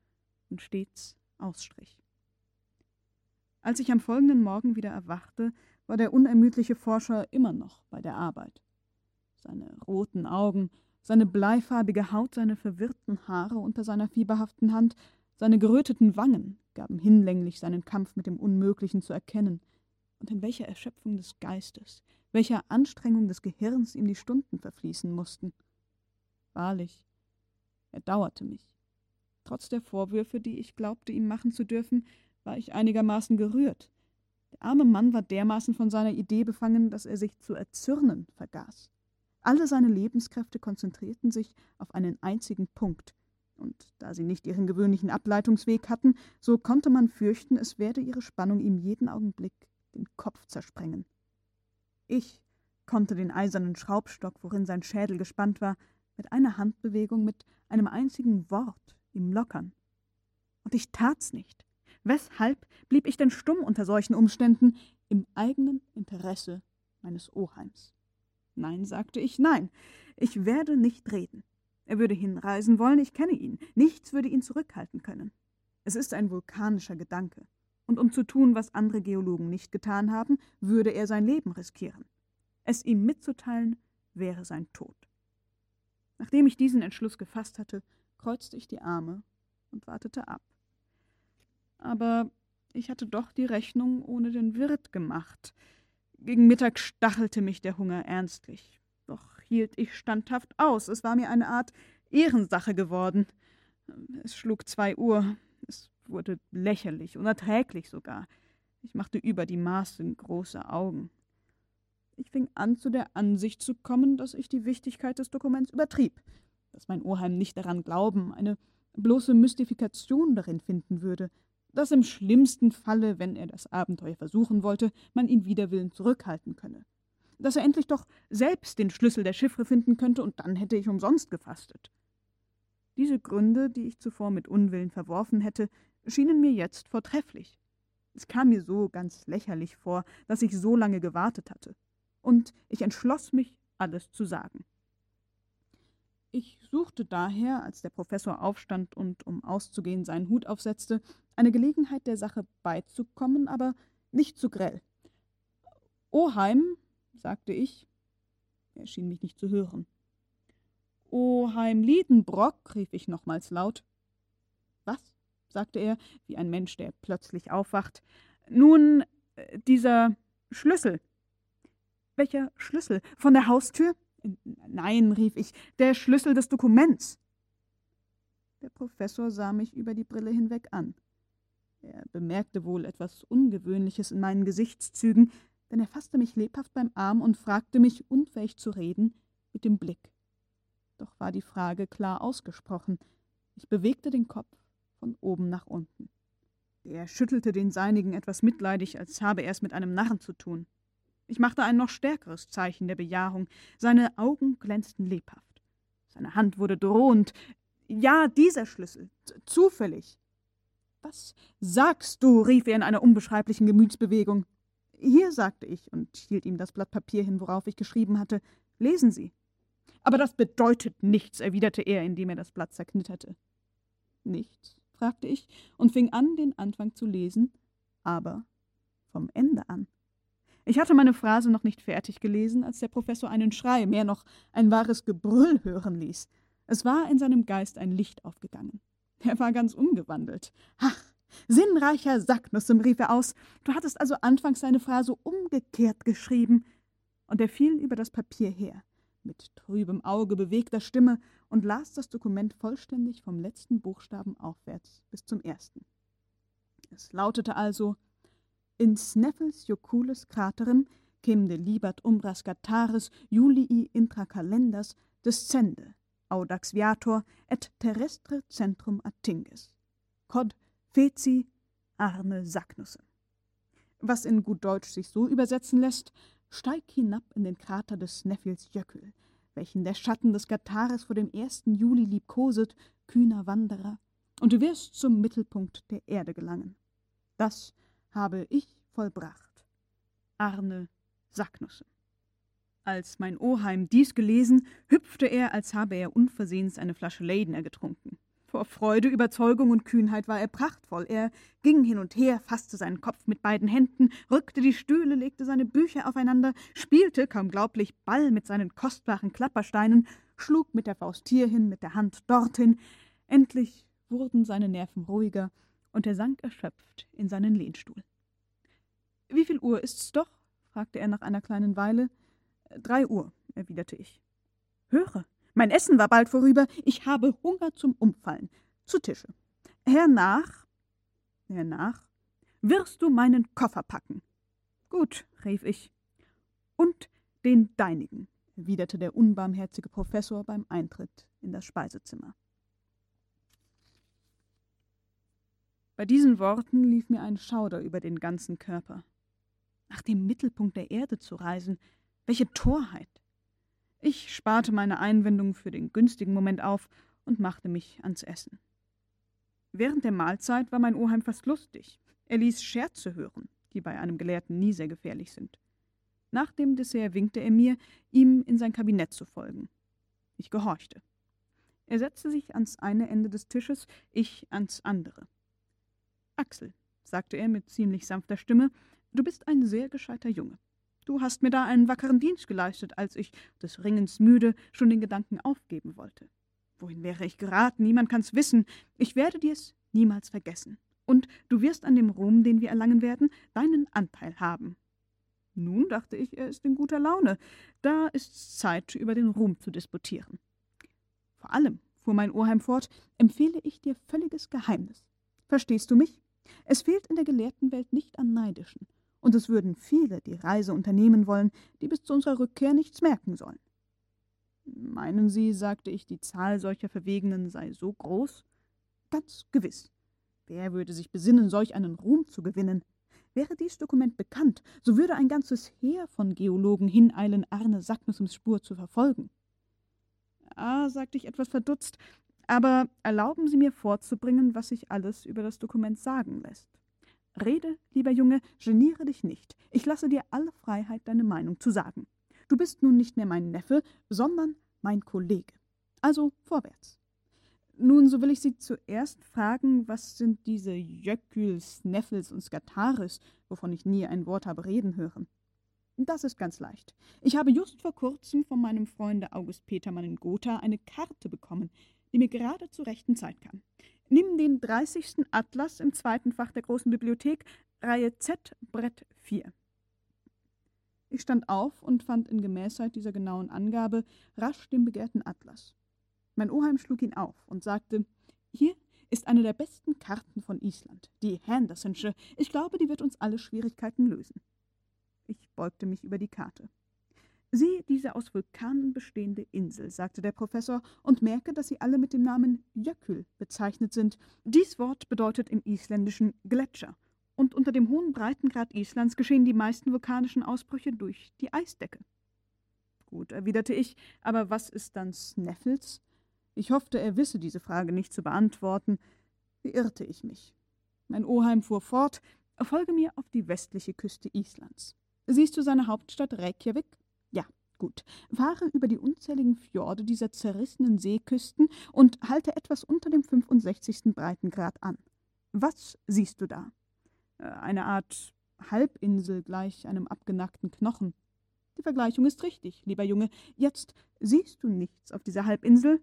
und stets ausstrich. Als ich am folgenden Morgen wieder erwachte, war der unermüdliche Forscher immer noch bei der Arbeit. Seine roten Augen seine bleifarbige Haut, seine verwirrten Haare unter seiner fieberhaften Hand, seine geröteten Wangen gaben hinlänglich seinen Kampf mit dem Unmöglichen zu erkennen. Und in welcher Erschöpfung des Geistes, welcher Anstrengung des Gehirns ihm die Stunden verfließen mussten. Wahrlich, er dauerte mich. Trotz der Vorwürfe, die ich glaubte, ihm machen zu dürfen, war ich einigermaßen gerührt. Der arme Mann war dermaßen von seiner Idee befangen, dass er sich zu erzürnen vergaß. Alle seine Lebenskräfte konzentrierten sich auf einen einzigen Punkt, und da sie nicht ihren gewöhnlichen Ableitungsweg hatten, so konnte man fürchten, es werde ihre Spannung ihm jeden Augenblick den Kopf zersprengen. Ich konnte den eisernen Schraubstock, worin sein Schädel gespannt war, mit einer Handbewegung, mit einem einzigen Wort ihm lockern. Und ich tat's nicht. Weshalb blieb ich denn stumm unter solchen Umständen im eigenen Interesse meines Oheims? Nein, sagte ich, nein, ich werde nicht reden. Er würde hinreisen wollen, ich kenne ihn. Nichts würde ihn zurückhalten können. Es ist ein vulkanischer Gedanke. Und um zu tun, was andere Geologen nicht getan haben, würde er sein Leben riskieren. Es ihm mitzuteilen, wäre sein Tod. Nachdem ich diesen Entschluss gefasst hatte, kreuzte ich die Arme und wartete ab. Aber ich hatte doch die Rechnung ohne den Wirt gemacht. Gegen Mittag stachelte mich der Hunger ernstlich. Doch hielt ich standhaft aus. Es war mir eine Art Ehrensache geworden. Es schlug zwei Uhr. Es wurde lächerlich, unerträglich sogar. Ich machte über die Maßen große Augen. Ich fing an, zu der Ansicht zu kommen, dass ich die Wichtigkeit des Dokuments übertrieb, dass mein Oheim nicht daran glauben, eine bloße Mystifikation darin finden würde, dass im schlimmsten Falle, wenn er das Abenteuer versuchen wollte, man ihn wider Willen zurückhalten könne, dass er endlich doch selbst den Schlüssel der Chiffre finden könnte, und dann hätte ich umsonst gefastet. Diese Gründe, die ich zuvor mit Unwillen verworfen hätte, schienen mir jetzt vortrefflich. Es kam mir so ganz lächerlich vor, dass ich so lange gewartet hatte und ich entschloss mich, alles zu sagen. Ich suchte daher, als der Professor aufstand und, um auszugehen, seinen Hut aufsetzte, eine Gelegenheit, der Sache beizukommen, aber nicht zu grell. Oheim, sagte ich. Er schien mich nicht zu hören. Oheim Liedenbrock, rief ich nochmals laut. Was? sagte er, wie ein Mensch, der plötzlich aufwacht. Nun, dieser Schlüssel. Welcher Schlüssel? Von der Haustür? Nein, rief ich, der Schlüssel des Dokuments. Der Professor sah mich über die Brille hinweg an. Er bemerkte wohl etwas Ungewöhnliches in meinen Gesichtszügen, denn er fasste mich lebhaft beim Arm und fragte mich, unfähig zu reden, mit dem Blick. Doch war die Frage klar ausgesprochen. Ich bewegte den Kopf von oben nach unten. Er schüttelte den seinigen etwas mitleidig, als habe er es mit einem Narren zu tun. Ich machte ein noch stärkeres Zeichen der Bejahung. Seine Augen glänzten lebhaft. Seine Hand wurde drohend. Ja, dieser Schlüssel. Zufällig. Was sagst du? rief er in einer unbeschreiblichen Gemütsbewegung. Hier, sagte ich und hielt ihm das Blatt Papier hin, worauf ich geschrieben hatte. Lesen Sie. Aber das bedeutet nichts, erwiderte er, indem er das Blatt zerknitterte. Nichts? fragte ich und fing an, den Anfang zu lesen, aber vom Ende an. Ich hatte meine Phrase noch nicht fertig gelesen, als der Professor einen Schrei, mehr noch ein wahres Gebrüll hören ließ. Es war in seinem Geist ein Licht aufgegangen. Er war ganz umgewandelt. Ach, sinnreicher Sacknussem, rief er aus. Du hattest also anfangs deine Phrase umgekehrt geschrieben. Und er fiel über das Papier her, mit trübem Auge, bewegter Stimme und las das Dokument vollständig vom letzten Buchstaben aufwärts bis zum ersten. Es lautete also in Sneffels Joculis Craterem quem delibert umbras Gataris Julii intracalendars descende, audax viator et terrestre centrum attinges. Cod feci Arne Sagnusse. Was in gut Deutsch sich so übersetzen lässt, steig hinab in den Krater des Sneffels Jöckel, welchen der Schatten des Gataris vor dem 1. Juli liebkoset, kühner Wanderer, und du wirst zum Mittelpunkt der Erde gelangen. Das habe ich vollbracht. Arne Sacknusse. Als mein Oheim dies gelesen, hüpfte er, als habe er unversehens eine Flasche Leidener getrunken. Vor Freude, Überzeugung und Kühnheit war er prachtvoll. Er ging hin und her, fasste seinen Kopf mit beiden Händen, rückte die Stühle, legte seine Bücher aufeinander, spielte, kaum glaublich, Ball mit seinen kostbaren Klappersteinen, schlug mit der Faust hierhin, mit der Hand dorthin. Endlich wurden seine Nerven ruhiger, und er sank erschöpft in seinen Lehnstuhl. Wie viel Uhr ist's doch? fragte er nach einer kleinen Weile. Drei Uhr, erwiderte ich. Höre, mein Essen war bald vorüber, ich habe Hunger zum Umfallen. Zu Tische. Hernach, hernach, wirst du meinen Koffer packen. Gut, rief ich. Und den deinigen, erwiderte der unbarmherzige Professor beim Eintritt in das Speisezimmer. Bei diesen Worten lief mir ein Schauder über den ganzen Körper. Nach dem Mittelpunkt der Erde zu reisen, welche Torheit! Ich sparte meine Einwendungen für den günstigen Moment auf und machte mich ans Essen. Während der Mahlzeit war mein Oheim fast lustig. Er ließ Scherze hören, die bei einem Gelehrten nie sehr gefährlich sind. Nach dem Dessert winkte er mir, ihm in sein Kabinett zu folgen. Ich gehorchte. Er setzte sich ans eine Ende des Tisches, ich ans andere. Axel, sagte er mit ziemlich sanfter Stimme, du bist ein sehr gescheiter Junge. Du hast mir da einen wackeren Dienst geleistet, als ich, des Ringens müde, schon den Gedanken aufgeben wollte. Wohin wäre ich geraten? Niemand kann's wissen. Ich werde dir's niemals vergessen. Und du wirst an dem Ruhm, den wir erlangen werden, deinen Anteil haben. Nun dachte ich, er ist in guter Laune. Da ist's Zeit, über den Ruhm zu disputieren. Vor allem, fuhr mein Oheim fort, empfehle ich dir völliges Geheimnis. Verstehst du mich? Es fehlt in der gelehrten Welt nicht an Neidischen, und es würden viele die Reise unternehmen wollen, die bis zu unserer Rückkehr nichts merken sollen. Meinen Sie, sagte ich, die Zahl solcher Verwegenen sei so groß? Ganz gewiss. Wer würde sich besinnen, solch einen Ruhm zu gewinnen? Wäre dies Dokument bekannt, so würde ein ganzes Heer von Geologen hineilen, Arne Sacknussums Spur zu verfolgen. Ah, sagte ich etwas verdutzt, aber erlauben Sie mir vorzubringen, was sich alles über das Dokument sagen lässt. Rede, lieber Junge, geniere dich nicht. Ich lasse dir alle Freiheit, deine Meinung zu sagen. Du bist nun nicht mehr mein Neffe, sondern mein Kollege. Also vorwärts. Nun, so will ich Sie zuerst fragen, was sind diese Jökuls, Neffels und Skataris, wovon ich nie ein Wort habe reden hören? Das ist ganz leicht. Ich habe just vor kurzem von meinem Freunde August Petermann in Gotha eine Karte bekommen, die mir gerade zur rechten Zeit kam. Nimm den 30. Atlas im zweiten Fach der großen Bibliothek, Reihe Z, Brett 4. Ich stand auf und fand in Gemäßheit dieser genauen Angabe rasch den begehrten Atlas. Mein Oheim schlug ihn auf und sagte, hier ist eine der besten Karten von Island, die Hendersonsche. Ich glaube, die wird uns alle Schwierigkeiten lösen. Ich beugte mich über die Karte. Sieh diese aus Vulkanen bestehende Insel, sagte der Professor, und merke, dass sie alle mit dem Namen Jökull bezeichnet sind. Dies Wort bedeutet im Isländischen Gletscher und unter dem hohen Breitengrad Islands geschehen die meisten vulkanischen Ausbrüche durch die Eisdecke. Gut, erwiderte ich, aber was ist dann Sneffels? Ich hoffte, er wisse diese Frage nicht zu beantworten. Wie irrte ich mich? Mein Oheim fuhr fort, folge mir auf die westliche Küste Islands. Siehst du seine Hauptstadt Reykjavik? Ja, gut. Fahre über die unzähligen Fjorde dieser zerrissenen Seeküsten und halte etwas unter dem 65. Breitengrad an. Was siehst du da? Äh, eine Art Halbinsel gleich einem abgenackten Knochen. Die Vergleichung ist richtig, lieber Junge. Jetzt siehst du nichts auf dieser Halbinsel?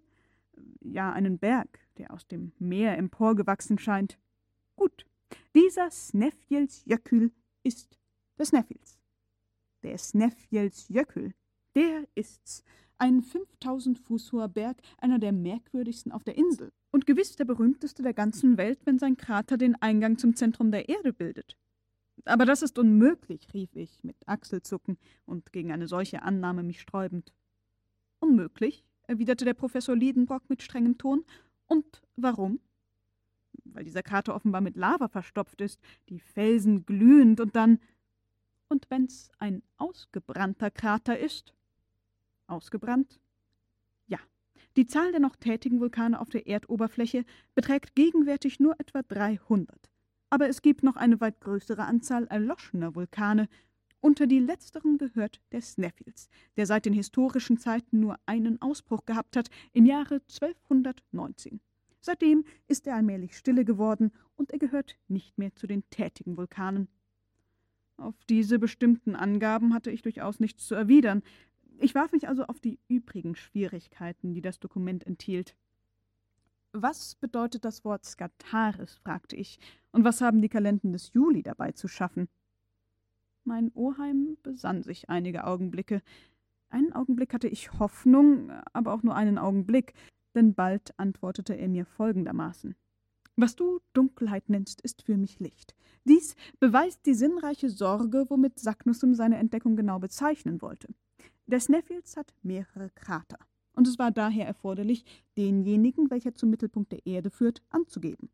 Ja, einen Berg, der aus dem Meer emporgewachsen scheint. Gut, dieser Snefjels Jökull ist der Sneffels. Der Snefjels Jökull, der ist's. Ein 5000 Fuß hoher Berg, einer der merkwürdigsten auf der Insel und gewiss der berühmteste der ganzen Welt, wenn sein Krater den Eingang zum Zentrum der Erde bildet. Aber das ist unmöglich, rief ich mit Achselzucken und gegen eine solche Annahme mich sträubend. Unmöglich, erwiderte der Professor Liedenbrock mit strengem Ton. Und warum? Weil dieser Krater offenbar mit Lava verstopft ist, die Felsen glühend und dann. Und wenn's ein ausgebrannter Krater ist? Ausgebrannt? Die Zahl der noch tätigen Vulkane auf der Erdoberfläche beträgt gegenwärtig nur etwa 300. Aber es gibt noch eine weit größere Anzahl erloschener Vulkane. Unter die letzteren gehört der Sneffels, der seit den historischen Zeiten nur einen Ausbruch gehabt hat, im Jahre 1219. Seitdem ist er allmählich stille geworden und er gehört nicht mehr zu den tätigen Vulkanen. Auf diese bestimmten Angaben hatte ich durchaus nichts zu erwidern, ich warf mich also auf die übrigen Schwierigkeiten, die das Dokument enthielt. Was bedeutet das Wort Skataris? fragte ich, und was haben die Kalenden des Juli dabei zu schaffen? Mein Oheim besann sich einige Augenblicke. Einen Augenblick hatte ich Hoffnung, aber auch nur einen Augenblick, denn bald antwortete er mir folgendermaßen. Was du Dunkelheit nennst, ist für mich Licht. Dies beweist die sinnreiche Sorge, womit Saknussem seine Entdeckung genau bezeichnen wollte. Der Sneffels hat mehrere Krater, und es war daher erforderlich, denjenigen, welcher zum Mittelpunkt der Erde führt, anzugeben.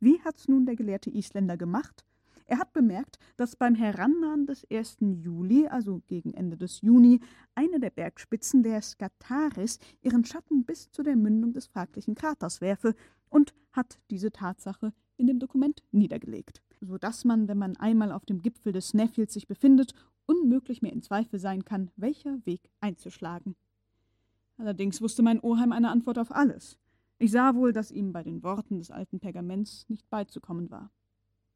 Wie hat's nun der gelehrte Isländer gemacht? Er hat bemerkt, dass beim Herannahen des 1. Juli, also gegen Ende des Juni, eine der Bergspitzen der Skataris ihren Schatten bis zu der Mündung des fraglichen Kraters werfe und hat diese Tatsache in dem Dokument niedergelegt, so dass man, wenn man einmal auf dem Gipfel des Snæfjells sich befindet, unmöglich mehr in Zweifel sein kann, welcher Weg einzuschlagen. Allerdings wusste mein Oheim eine Antwort auf alles. Ich sah wohl, dass ihm bei den Worten des alten Pergaments nicht beizukommen war.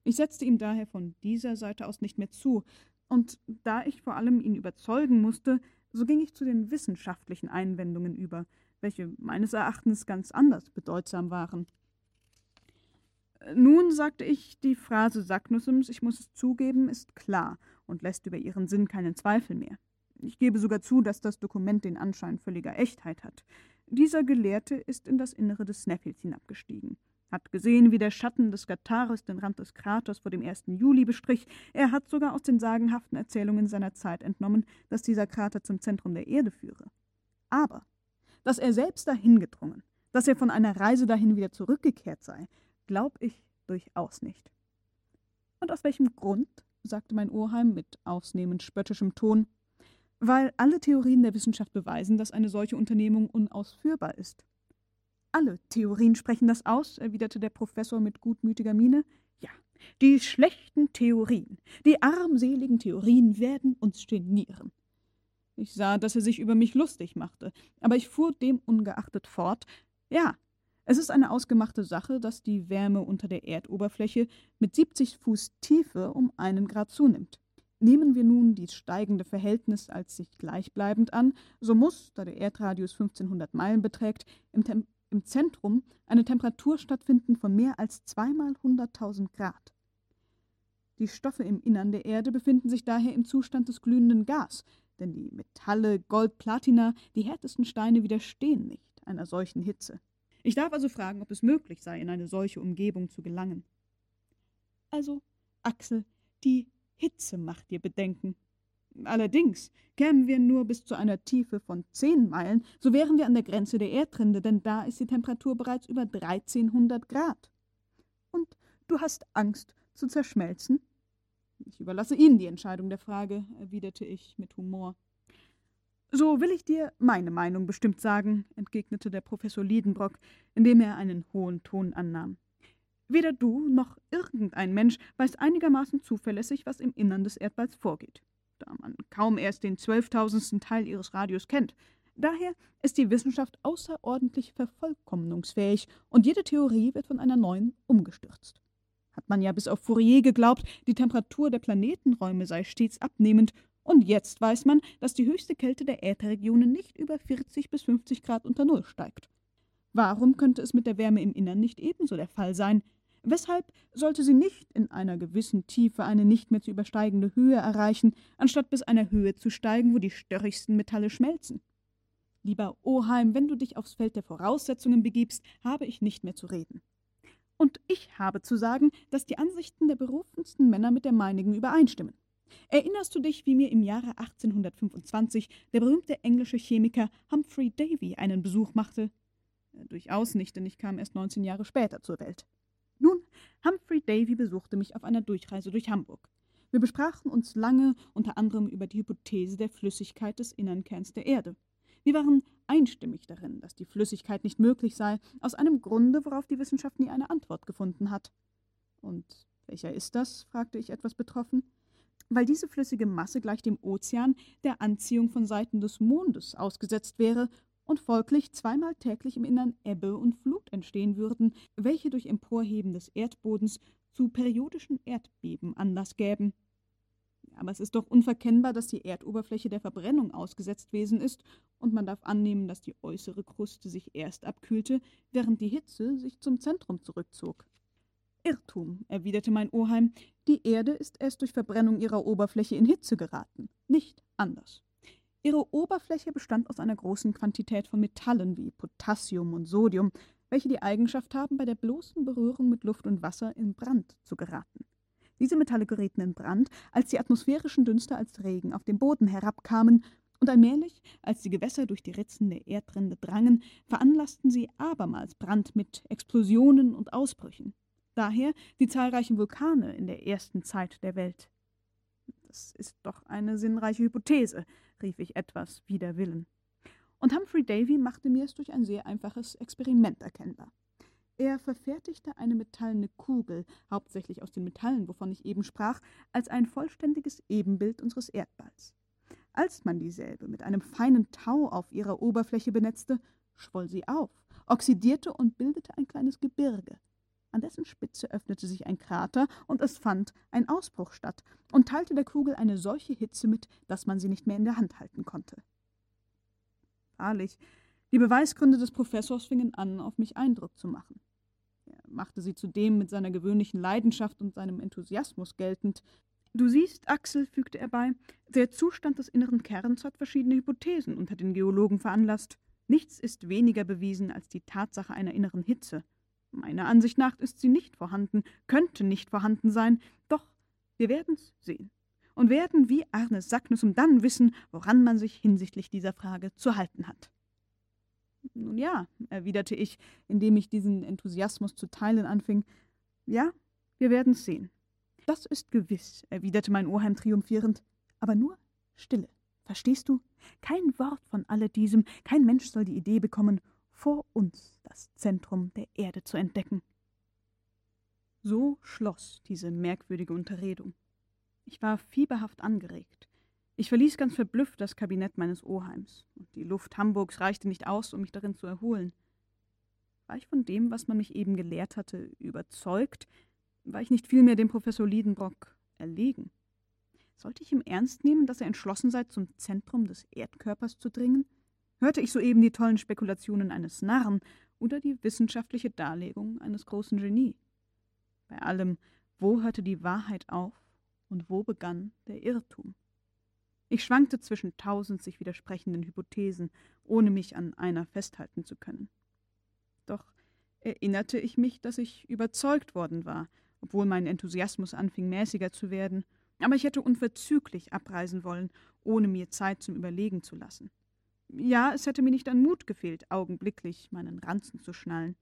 Ich setzte ihm daher von dieser Seite aus nicht mehr zu, und da ich vor allem ihn überzeugen musste, so ging ich zu den wissenschaftlichen Einwendungen über, welche meines Erachtens ganz anders bedeutsam waren. Nun, sagte ich, die Phrase Saknussums, ich muss es zugeben, ist klar und lässt über ihren Sinn keinen Zweifel mehr. Ich gebe sogar zu, dass das Dokument den Anschein völliger Echtheit hat. Dieser Gelehrte ist in das Innere des Sneffels hinabgestiegen hat gesehen, wie der Schatten des Gataris den Rand des Kraters vor dem 1. Juli bestrich. Er hat sogar aus den sagenhaften Erzählungen seiner Zeit entnommen, dass dieser Krater zum Zentrum der Erde führe. Aber, dass er selbst dahin gedrungen, dass er von einer Reise dahin wieder zurückgekehrt sei, glaub ich durchaus nicht. Und aus welchem Grund? sagte mein Oheim mit ausnehmend spöttischem Ton. Weil alle Theorien der Wissenschaft beweisen, dass eine solche Unternehmung unausführbar ist. Alle Theorien sprechen das aus, erwiderte der Professor mit gutmütiger Miene. Ja, die schlechten Theorien, die armseligen Theorien werden uns genieren. Ich sah, dass er sich über mich lustig machte, aber ich fuhr dem ungeachtet fort. Ja, es ist eine ausgemachte Sache, dass die Wärme unter der Erdoberfläche mit 70 Fuß Tiefe um einen Grad zunimmt. Nehmen wir nun dies steigende Verhältnis als sich gleichbleibend an, so muss, da der Erdradius 1500 Meilen beträgt, im, Tem im Zentrum eine Temperatur stattfinden von mehr als zweimal hunderttausend Grad. Die Stoffe im Innern der Erde befinden sich daher im Zustand des glühenden Gas, denn die Metalle, Gold, Platina, die härtesten Steine widerstehen nicht einer solchen Hitze. Ich darf also fragen, ob es möglich sei, in eine solche Umgebung zu gelangen. Also, Axel, die Hitze macht dir Bedenken. Allerdings, kämen wir nur bis zu einer Tiefe von zehn Meilen, so wären wir an der Grenze der Erdrinde, denn da ist die Temperatur bereits über 1300 Grad. Und du hast Angst zu zerschmelzen? Ich überlasse Ihnen die Entscheidung der Frage, erwiderte ich mit Humor. So will ich dir meine Meinung bestimmt sagen, entgegnete der Professor Liedenbrock, indem er einen hohen Ton annahm. Weder du noch irgendein Mensch weiß einigermaßen zuverlässig, was im Innern des Erdballs vorgeht da man kaum erst den zwölftausendsten Teil ihres Radius kennt. Daher ist die Wissenschaft außerordentlich vervollkommnungsfähig und jede Theorie wird von einer neuen umgestürzt. Hat man ja bis auf Fourier geglaubt, die Temperatur der Planetenräume sei stets abnehmend, und jetzt weiß man, dass die höchste Kälte der Erdregionen nicht über 40 bis 50 Grad unter Null steigt. Warum könnte es mit der Wärme im Innern nicht ebenso der Fall sein? Weshalb sollte sie nicht in einer gewissen Tiefe eine nicht mehr zu übersteigende Höhe erreichen, anstatt bis einer Höhe zu steigen, wo die störrigsten Metalle schmelzen? Lieber Oheim, wenn du dich aufs Feld der Voraussetzungen begibst, habe ich nicht mehr zu reden. Und ich habe zu sagen, dass die Ansichten der berufensten Männer mit der meinigen übereinstimmen. Erinnerst du dich, wie mir im Jahre 1825 der berühmte englische Chemiker Humphrey Davy einen Besuch machte? Äh, durchaus nicht, denn ich kam erst 19 Jahre später zur Welt. Nun, Humphrey Davy besuchte mich auf einer Durchreise durch Hamburg. Wir besprachen uns lange unter anderem über die Hypothese der Flüssigkeit des innern Kerns der Erde. Wir waren einstimmig darin, dass die Flüssigkeit nicht möglich sei, aus einem Grunde, worauf die Wissenschaft nie eine Antwort gefunden hat. Und welcher ist das? fragte ich etwas betroffen. Weil diese flüssige Masse gleich dem Ozean der Anziehung von Seiten des Mondes ausgesetzt wäre und folglich zweimal täglich im Innern Ebbe und Flut entstehen würden, welche durch Emporheben des Erdbodens zu periodischen Erdbeben Anlass gäben. Aber es ist doch unverkennbar, dass die Erdoberfläche der Verbrennung ausgesetzt gewesen ist, und man darf annehmen, dass die äußere Kruste sich erst abkühlte, während die Hitze sich zum Zentrum zurückzog. Irrtum, erwiderte mein Oheim, die Erde ist erst durch Verbrennung ihrer Oberfläche in Hitze geraten, nicht anders. Ihre Oberfläche bestand aus einer großen Quantität von Metallen wie Potassium und Sodium, welche die Eigenschaft haben, bei der bloßen Berührung mit Luft und Wasser in Brand zu geraten. Diese Metalle gerieten in Brand, als die atmosphärischen Dünste als Regen auf den Boden herabkamen, und allmählich, als die Gewässer durch die Ritzen der Erdrinde drangen, veranlassten sie abermals Brand mit Explosionen und Ausbrüchen. Daher die zahlreichen Vulkane in der ersten Zeit der Welt. Das ist doch eine sinnreiche Hypothese, rief ich etwas wider Willen. Und Humphrey Davy machte mir es durch ein sehr einfaches Experiment erkennbar. Er verfertigte eine metallene Kugel, hauptsächlich aus den Metallen, wovon ich eben sprach, als ein vollständiges Ebenbild unseres Erdballs. Als man dieselbe mit einem feinen Tau auf ihrer Oberfläche benetzte, schwoll sie auf, oxidierte und bildete ein kleines Gebirge. An dessen Spitze öffnete sich ein Krater, und es fand ein Ausbruch statt und teilte der Kugel eine solche Hitze mit, dass man sie nicht mehr in der Hand halten konnte. Wahrlich, die Beweisgründe des Professors fingen an, auf mich Eindruck zu machen machte sie zudem mit seiner gewöhnlichen Leidenschaft und seinem Enthusiasmus geltend. Du siehst, Axel, fügte er bei, der Zustand des inneren Kerns hat verschiedene Hypothesen unter den Geologen veranlasst. Nichts ist weniger bewiesen als die Tatsache einer inneren Hitze. Meiner Ansicht nach ist sie nicht vorhanden, könnte nicht vorhanden sein, doch wir werden's sehen und werden wie Arnes Sacknussum dann wissen, woran man sich hinsichtlich dieser Frage zu halten hat. Nun ja, erwiderte ich, indem ich diesen Enthusiasmus zu teilen anfing. Ja, wir werden's sehen. Das ist gewiss, erwiderte mein Oheim triumphierend. Aber nur Stille. Verstehst du? Kein Wort von alledem, kein Mensch soll die Idee bekommen, vor uns das Zentrum der Erde zu entdecken. So schloss diese merkwürdige Unterredung. Ich war fieberhaft angeregt. Ich verließ ganz verblüfft das Kabinett meines Oheims, und die Luft Hamburgs reichte nicht aus, um mich darin zu erholen. War ich von dem, was man mich eben gelehrt hatte, überzeugt, war ich nicht vielmehr dem Professor Liedenbrock erlegen. Sollte ich ihm ernst nehmen, dass er entschlossen sei, zum Zentrum des Erdkörpers zu dringen? Hörte ich soeben die tollen Spekulationen eines Narren oder die wissenschaftliche Darlegung eines großen Genie? Bei allem, wo hörte die Wahrheit auf und wo begann der Irrtum? Ich schwankte zwischen tausend sich widersprechenden Hypothesen, ohne mich an einer festhalten zu können. Doch erinnerte ich mich, dass ich überzeugt worden war, obwohl mein Enthusiasmus anfing mäßiger zu werden, aber ich hätte unverzüglich abreisen wollen, ohne mir Zeit zum Überlegen zu lassen. Ja, es hätte mir nicht an Mut gefehlt, augenblicklich meinen Ranzen zu schnallen.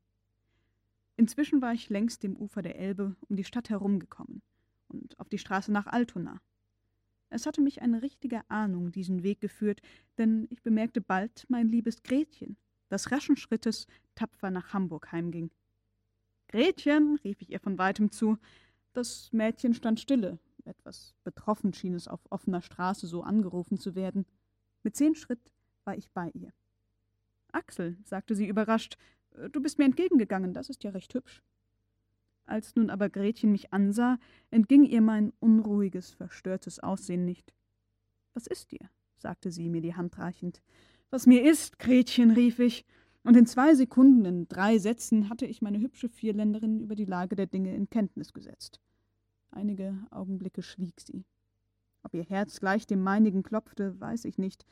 Inzwischen war ich längs dem Ufer der Elbe um die Stadt herumgekommen und auf die Straße nach Altona. Es hatte mich eine richtige Ahnung diesen Weg geführt, denn ich bemerkte bald mein liebes Gretchen, das raschen Schrittes tapfer nach Hamburg heimging. Gretchen, rief ich ihr von weitem zu. Das Mädchen stand stille. Etwas betroffen schien es auf offener Straße so angerufen zu werden. Mit zehn Schritt war ich bei ihr. Axel, sagte sie überrascht, du bist mir entgegengegangen, das ist ja recht hübsch. Als nun aber Gretchen mich ansah, entging ihr mein unruhiges, verstörtes Aussehen nicht. Was ist dir? sagte sie mir die Hand reichend. Was mir ist, Gretchen, rief ich, und in zwei Sekunden, in drei Sätzen, hatte ich meine hübsche Vierländerin über die Lage der Dinge in Kenntnis gesetzt. Einige Augenblicke schwieg sie. Ob ihr Herz gleich dem meinigen klopfte, weiß ich nicht,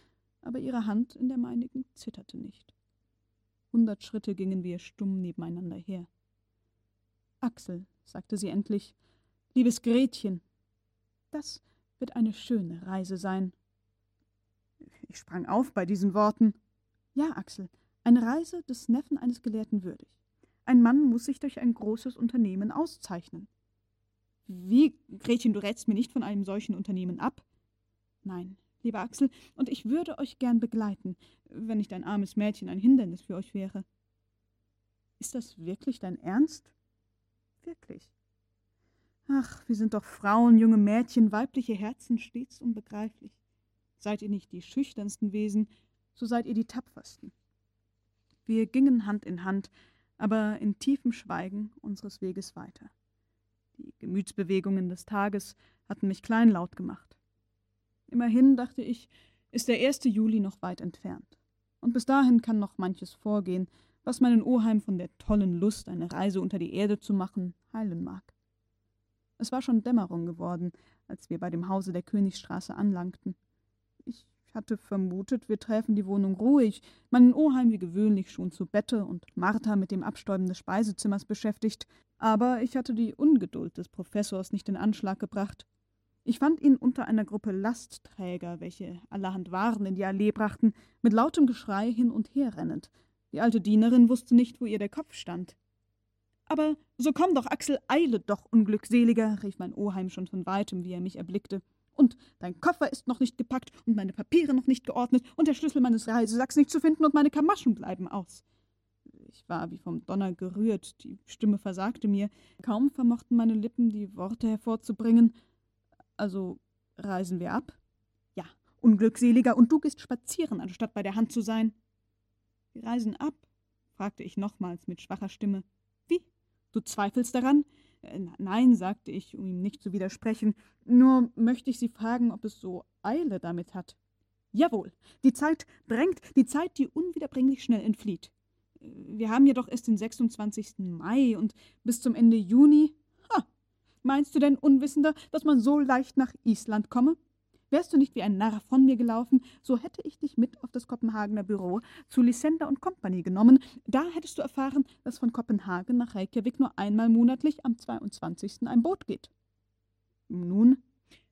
aber ihre Hand in der meinigen zitterte nicht. Hundert Schritte gingen wir stumm nebeneinander her. Axel, sagte sie endlich, liebes Gretchen, das wird eine schöne Reise sein. Ich sprang auf bei diesen Worten. Ja, Axel, eine Reise des Neffen eines Gelehrten würdig. Ein Mann muss sich durch ein großes Unternehmen auszeichnen. Wie, Gretchen, du rätst mir nicht von einem solchen Unternehmen ab? Nein, lieber Axel, und ich würde euch gern begleiten, wenn nicht ein armes Mädchen ein Hindernis für euch wäre. Ist das wirklich dein Ernst? Wirklich. Ach, wir sind doch Frauen, junge Mädchen, weibliche Herzen stets unbegreiflich. Seid ihr nicht die schüchternsten Wesen, so seid ihr die tapfersten. Wir gingen Hand in Hand, aber in tiefem Schweigen unseres Weges weiter. Die Gemütsbewegungen des Tages hatten mich kleinlaut gemacht. Immerhin, dachte ich, ist der 1. Juli noch weit entfernt. Und bis dahin kann noch manches vorgehen, was meinen Oheim von der tollen Lust, eine Reise unter die Erde zu machen, heilen mag. Es war schon Dämmerung geworden, als wir bei dem Hause der Königstraße anlangten. Ich hatte vermutet, wir träfen die Wohnung ruhig, meinen Oheim wie gewöhnlich schon zu Bette und Martha mit dem Abstäuben des Speisezimmers beschäftigt, aber ich hatte die Ungeduld des Professors nicht in Anschlag gebracht. Ich fand ihn unter einer Gruppe Lastträger, welche allerhand Waren in die Allee brachten, mit lautem Geschrei hin und her rennend, die alte Dienerin wusste nicht, wo ihr der Kopf stand. Aber so komm doch, Axel, eile doch, Unglückseliger, rief mein Oheim schon von weitem, wie er mich erblickte. Und dein Koffer ist noch nicht gepackt und meine Papiere noch nicht geordnet und der Schlüssel meines Reisesacks nicht zu finden und meine Kamaschen bleiben aus. Ich war wie vom Donner gerührt, die Stimme versagte mir. Kaum vermochten meine Lippen, die Worte hervorzubringen. Also reisen wir ab? Ja, Unglückseliger, und du gehst spazieren, anstatt bei der Hand zu sein. Wir reisen ab? fragte ich nochmals mit schwacher Stimme. Wie? Du zweifelst daran? Äh, nein, sagte ich, um ihm nicht zu widersprechen. Nur möchte ich Sie fragen, ob es so Eile damit hat. Jawohl, die Zeit drängt, die Zeit, die unwiederbringlich schnell entflieht. Äh, wir haben jedoch erst den 26. Mai und bis zum Ende Juni. Meinst du denn, Unwissender, dass man so leicht nach Island komme? Wärst du nicht wie ein Narr von mir gelaufen, so hätte ich dich mit auf das Kopenhagener Büro zu Lysander und Company genommen. Da hättest du erfahren, dass von Kopenhagen nach Reykjavik nur einmal monatlich am 22. ein Boot geht. Nun,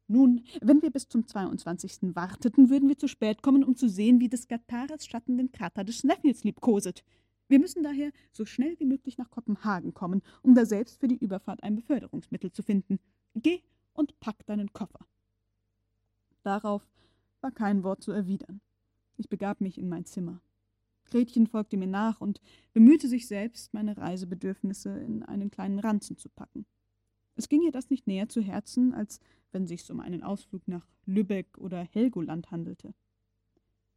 nun, wenn wir bis zum 22. warteten, würden wir zu spät kommen, um zu sehen, wie des Gatares Schatten den Krater des Sneffels liebkoset. Wir müssen daher so schnell wie möglich nach Kopenhagen kommen, um da selbst für die Überfahrt ein Beförderungsmittel zu finden. Geh und pack deinen Koffer. Darauf war kein Wort zu erwidern. Ich begab mich in mein Zimmer. Gretchen folgte mir nach und bemühte sich selbst, meine Reisebedürfnisse in einen kleinen Ranzen zu packen. Es ging ihr das nicht näher zu Herzen, als wenn sich's um einen Ausflug nach Lübeck oder Helgoland handelte.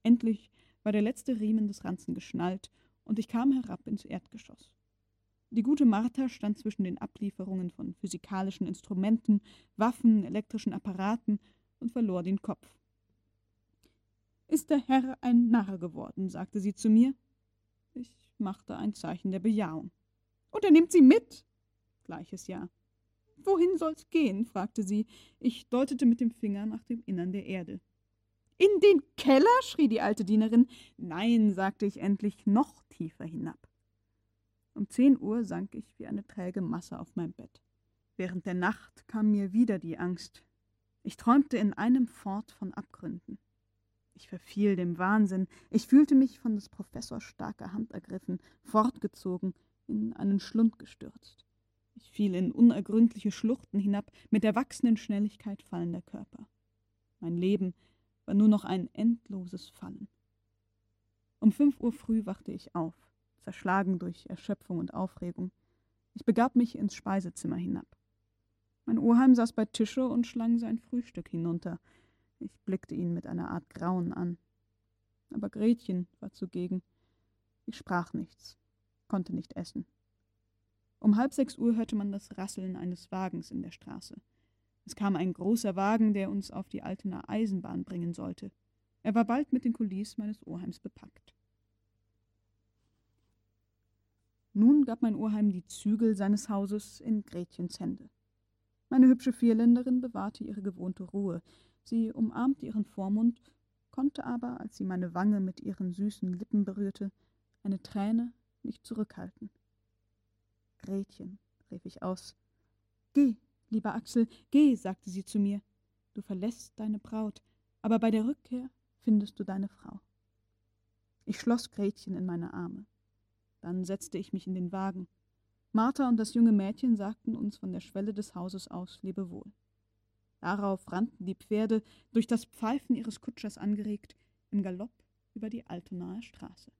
Endlich war der letzte Riemen des Ranzen geschnallt und ich kam herab ins Erdgeschoss. Die gute Martha stand zwischen den Ablieferungen von physikalischen Instrumenten, Waffen, elektrischen Apparaten und verlor den Kopf. Ist der Herr ein Narr geworden, sagte sie zu mir. Ich machte ein Zeichen der Bejahung. Und er nimmt sie mit? Gleiches Jahr. Wohin soll's gehen? fragte sie. Ich deutete mit dem Finger nach dem Innern der Erde. In den Keller? schrie die alte Dienerin. Nein, sagte ich endlich, noch tiefer hinab. Um zehn Uhr sank ich wie eine träge Masse auf mein Bett. Während der Nacht kam mir wieder die Angst. Ich träumte in einem fort von Abgründen. Ich verfiel dem Wahnsinn. Ich fühlte mich von des Professors starker Hand ergriffen, fortgezogen, in einen Schlund gestürzt. Ich fiel in unergründliche Schluchten hinab, mit der wachsenden Schnelligkeit fallender Körper. Mein Leben war nur noch ein endloses Fallen. Um fünf Uhr früh wachte ich auf, zerschlagen durch Erschöpfung und Aufregung. Ich begab mich ins Speisezimmer hinab. Mein Oheim saß bei Tische und schlang sein Frühstück hinunter. Ich blickte ihn mit einer Art Grauen an. Aber Gretchen war zugegen. Ich sprach nichts, konnte nicht essen. Um halb sechs Uhr hörte man das Rasseln eines Wagens in der Straße. Es kam ein großer Wagen, der uns auf die Altener Eisenbahn bringen sollte. Er war bald mit den Kulis meines Oheims bepackt. Nun gab mein Oheim die Zügel seines Hauses in Gretchens Hände. Meine hübsche Vierländerin bewahrte ihre gewohnte Ruhe. Sie umarmte ihren Vormund, konnte aber, als sie meine Wange mit ihren süßen Lippen berührte, eine Träne nicht zurückhalten. Gretchen, rief ich aus. Geh, lieber Axel, geh, sagte sie zu mir. Du verlässt deine Braut, aber bei der Rückkehr findest du deine Frau. Ich schloss Gretchen in meine Arme. Dann setzte ich mich in den Wagen. Martha und das junge Mädchen sagten uns von der Schwelle des Hauses aus Lebewohl. Darauf rannten die Pferde, durch das Pfeifen ihres Kutschers angeregt, im Galopp über die Altenaer Straße.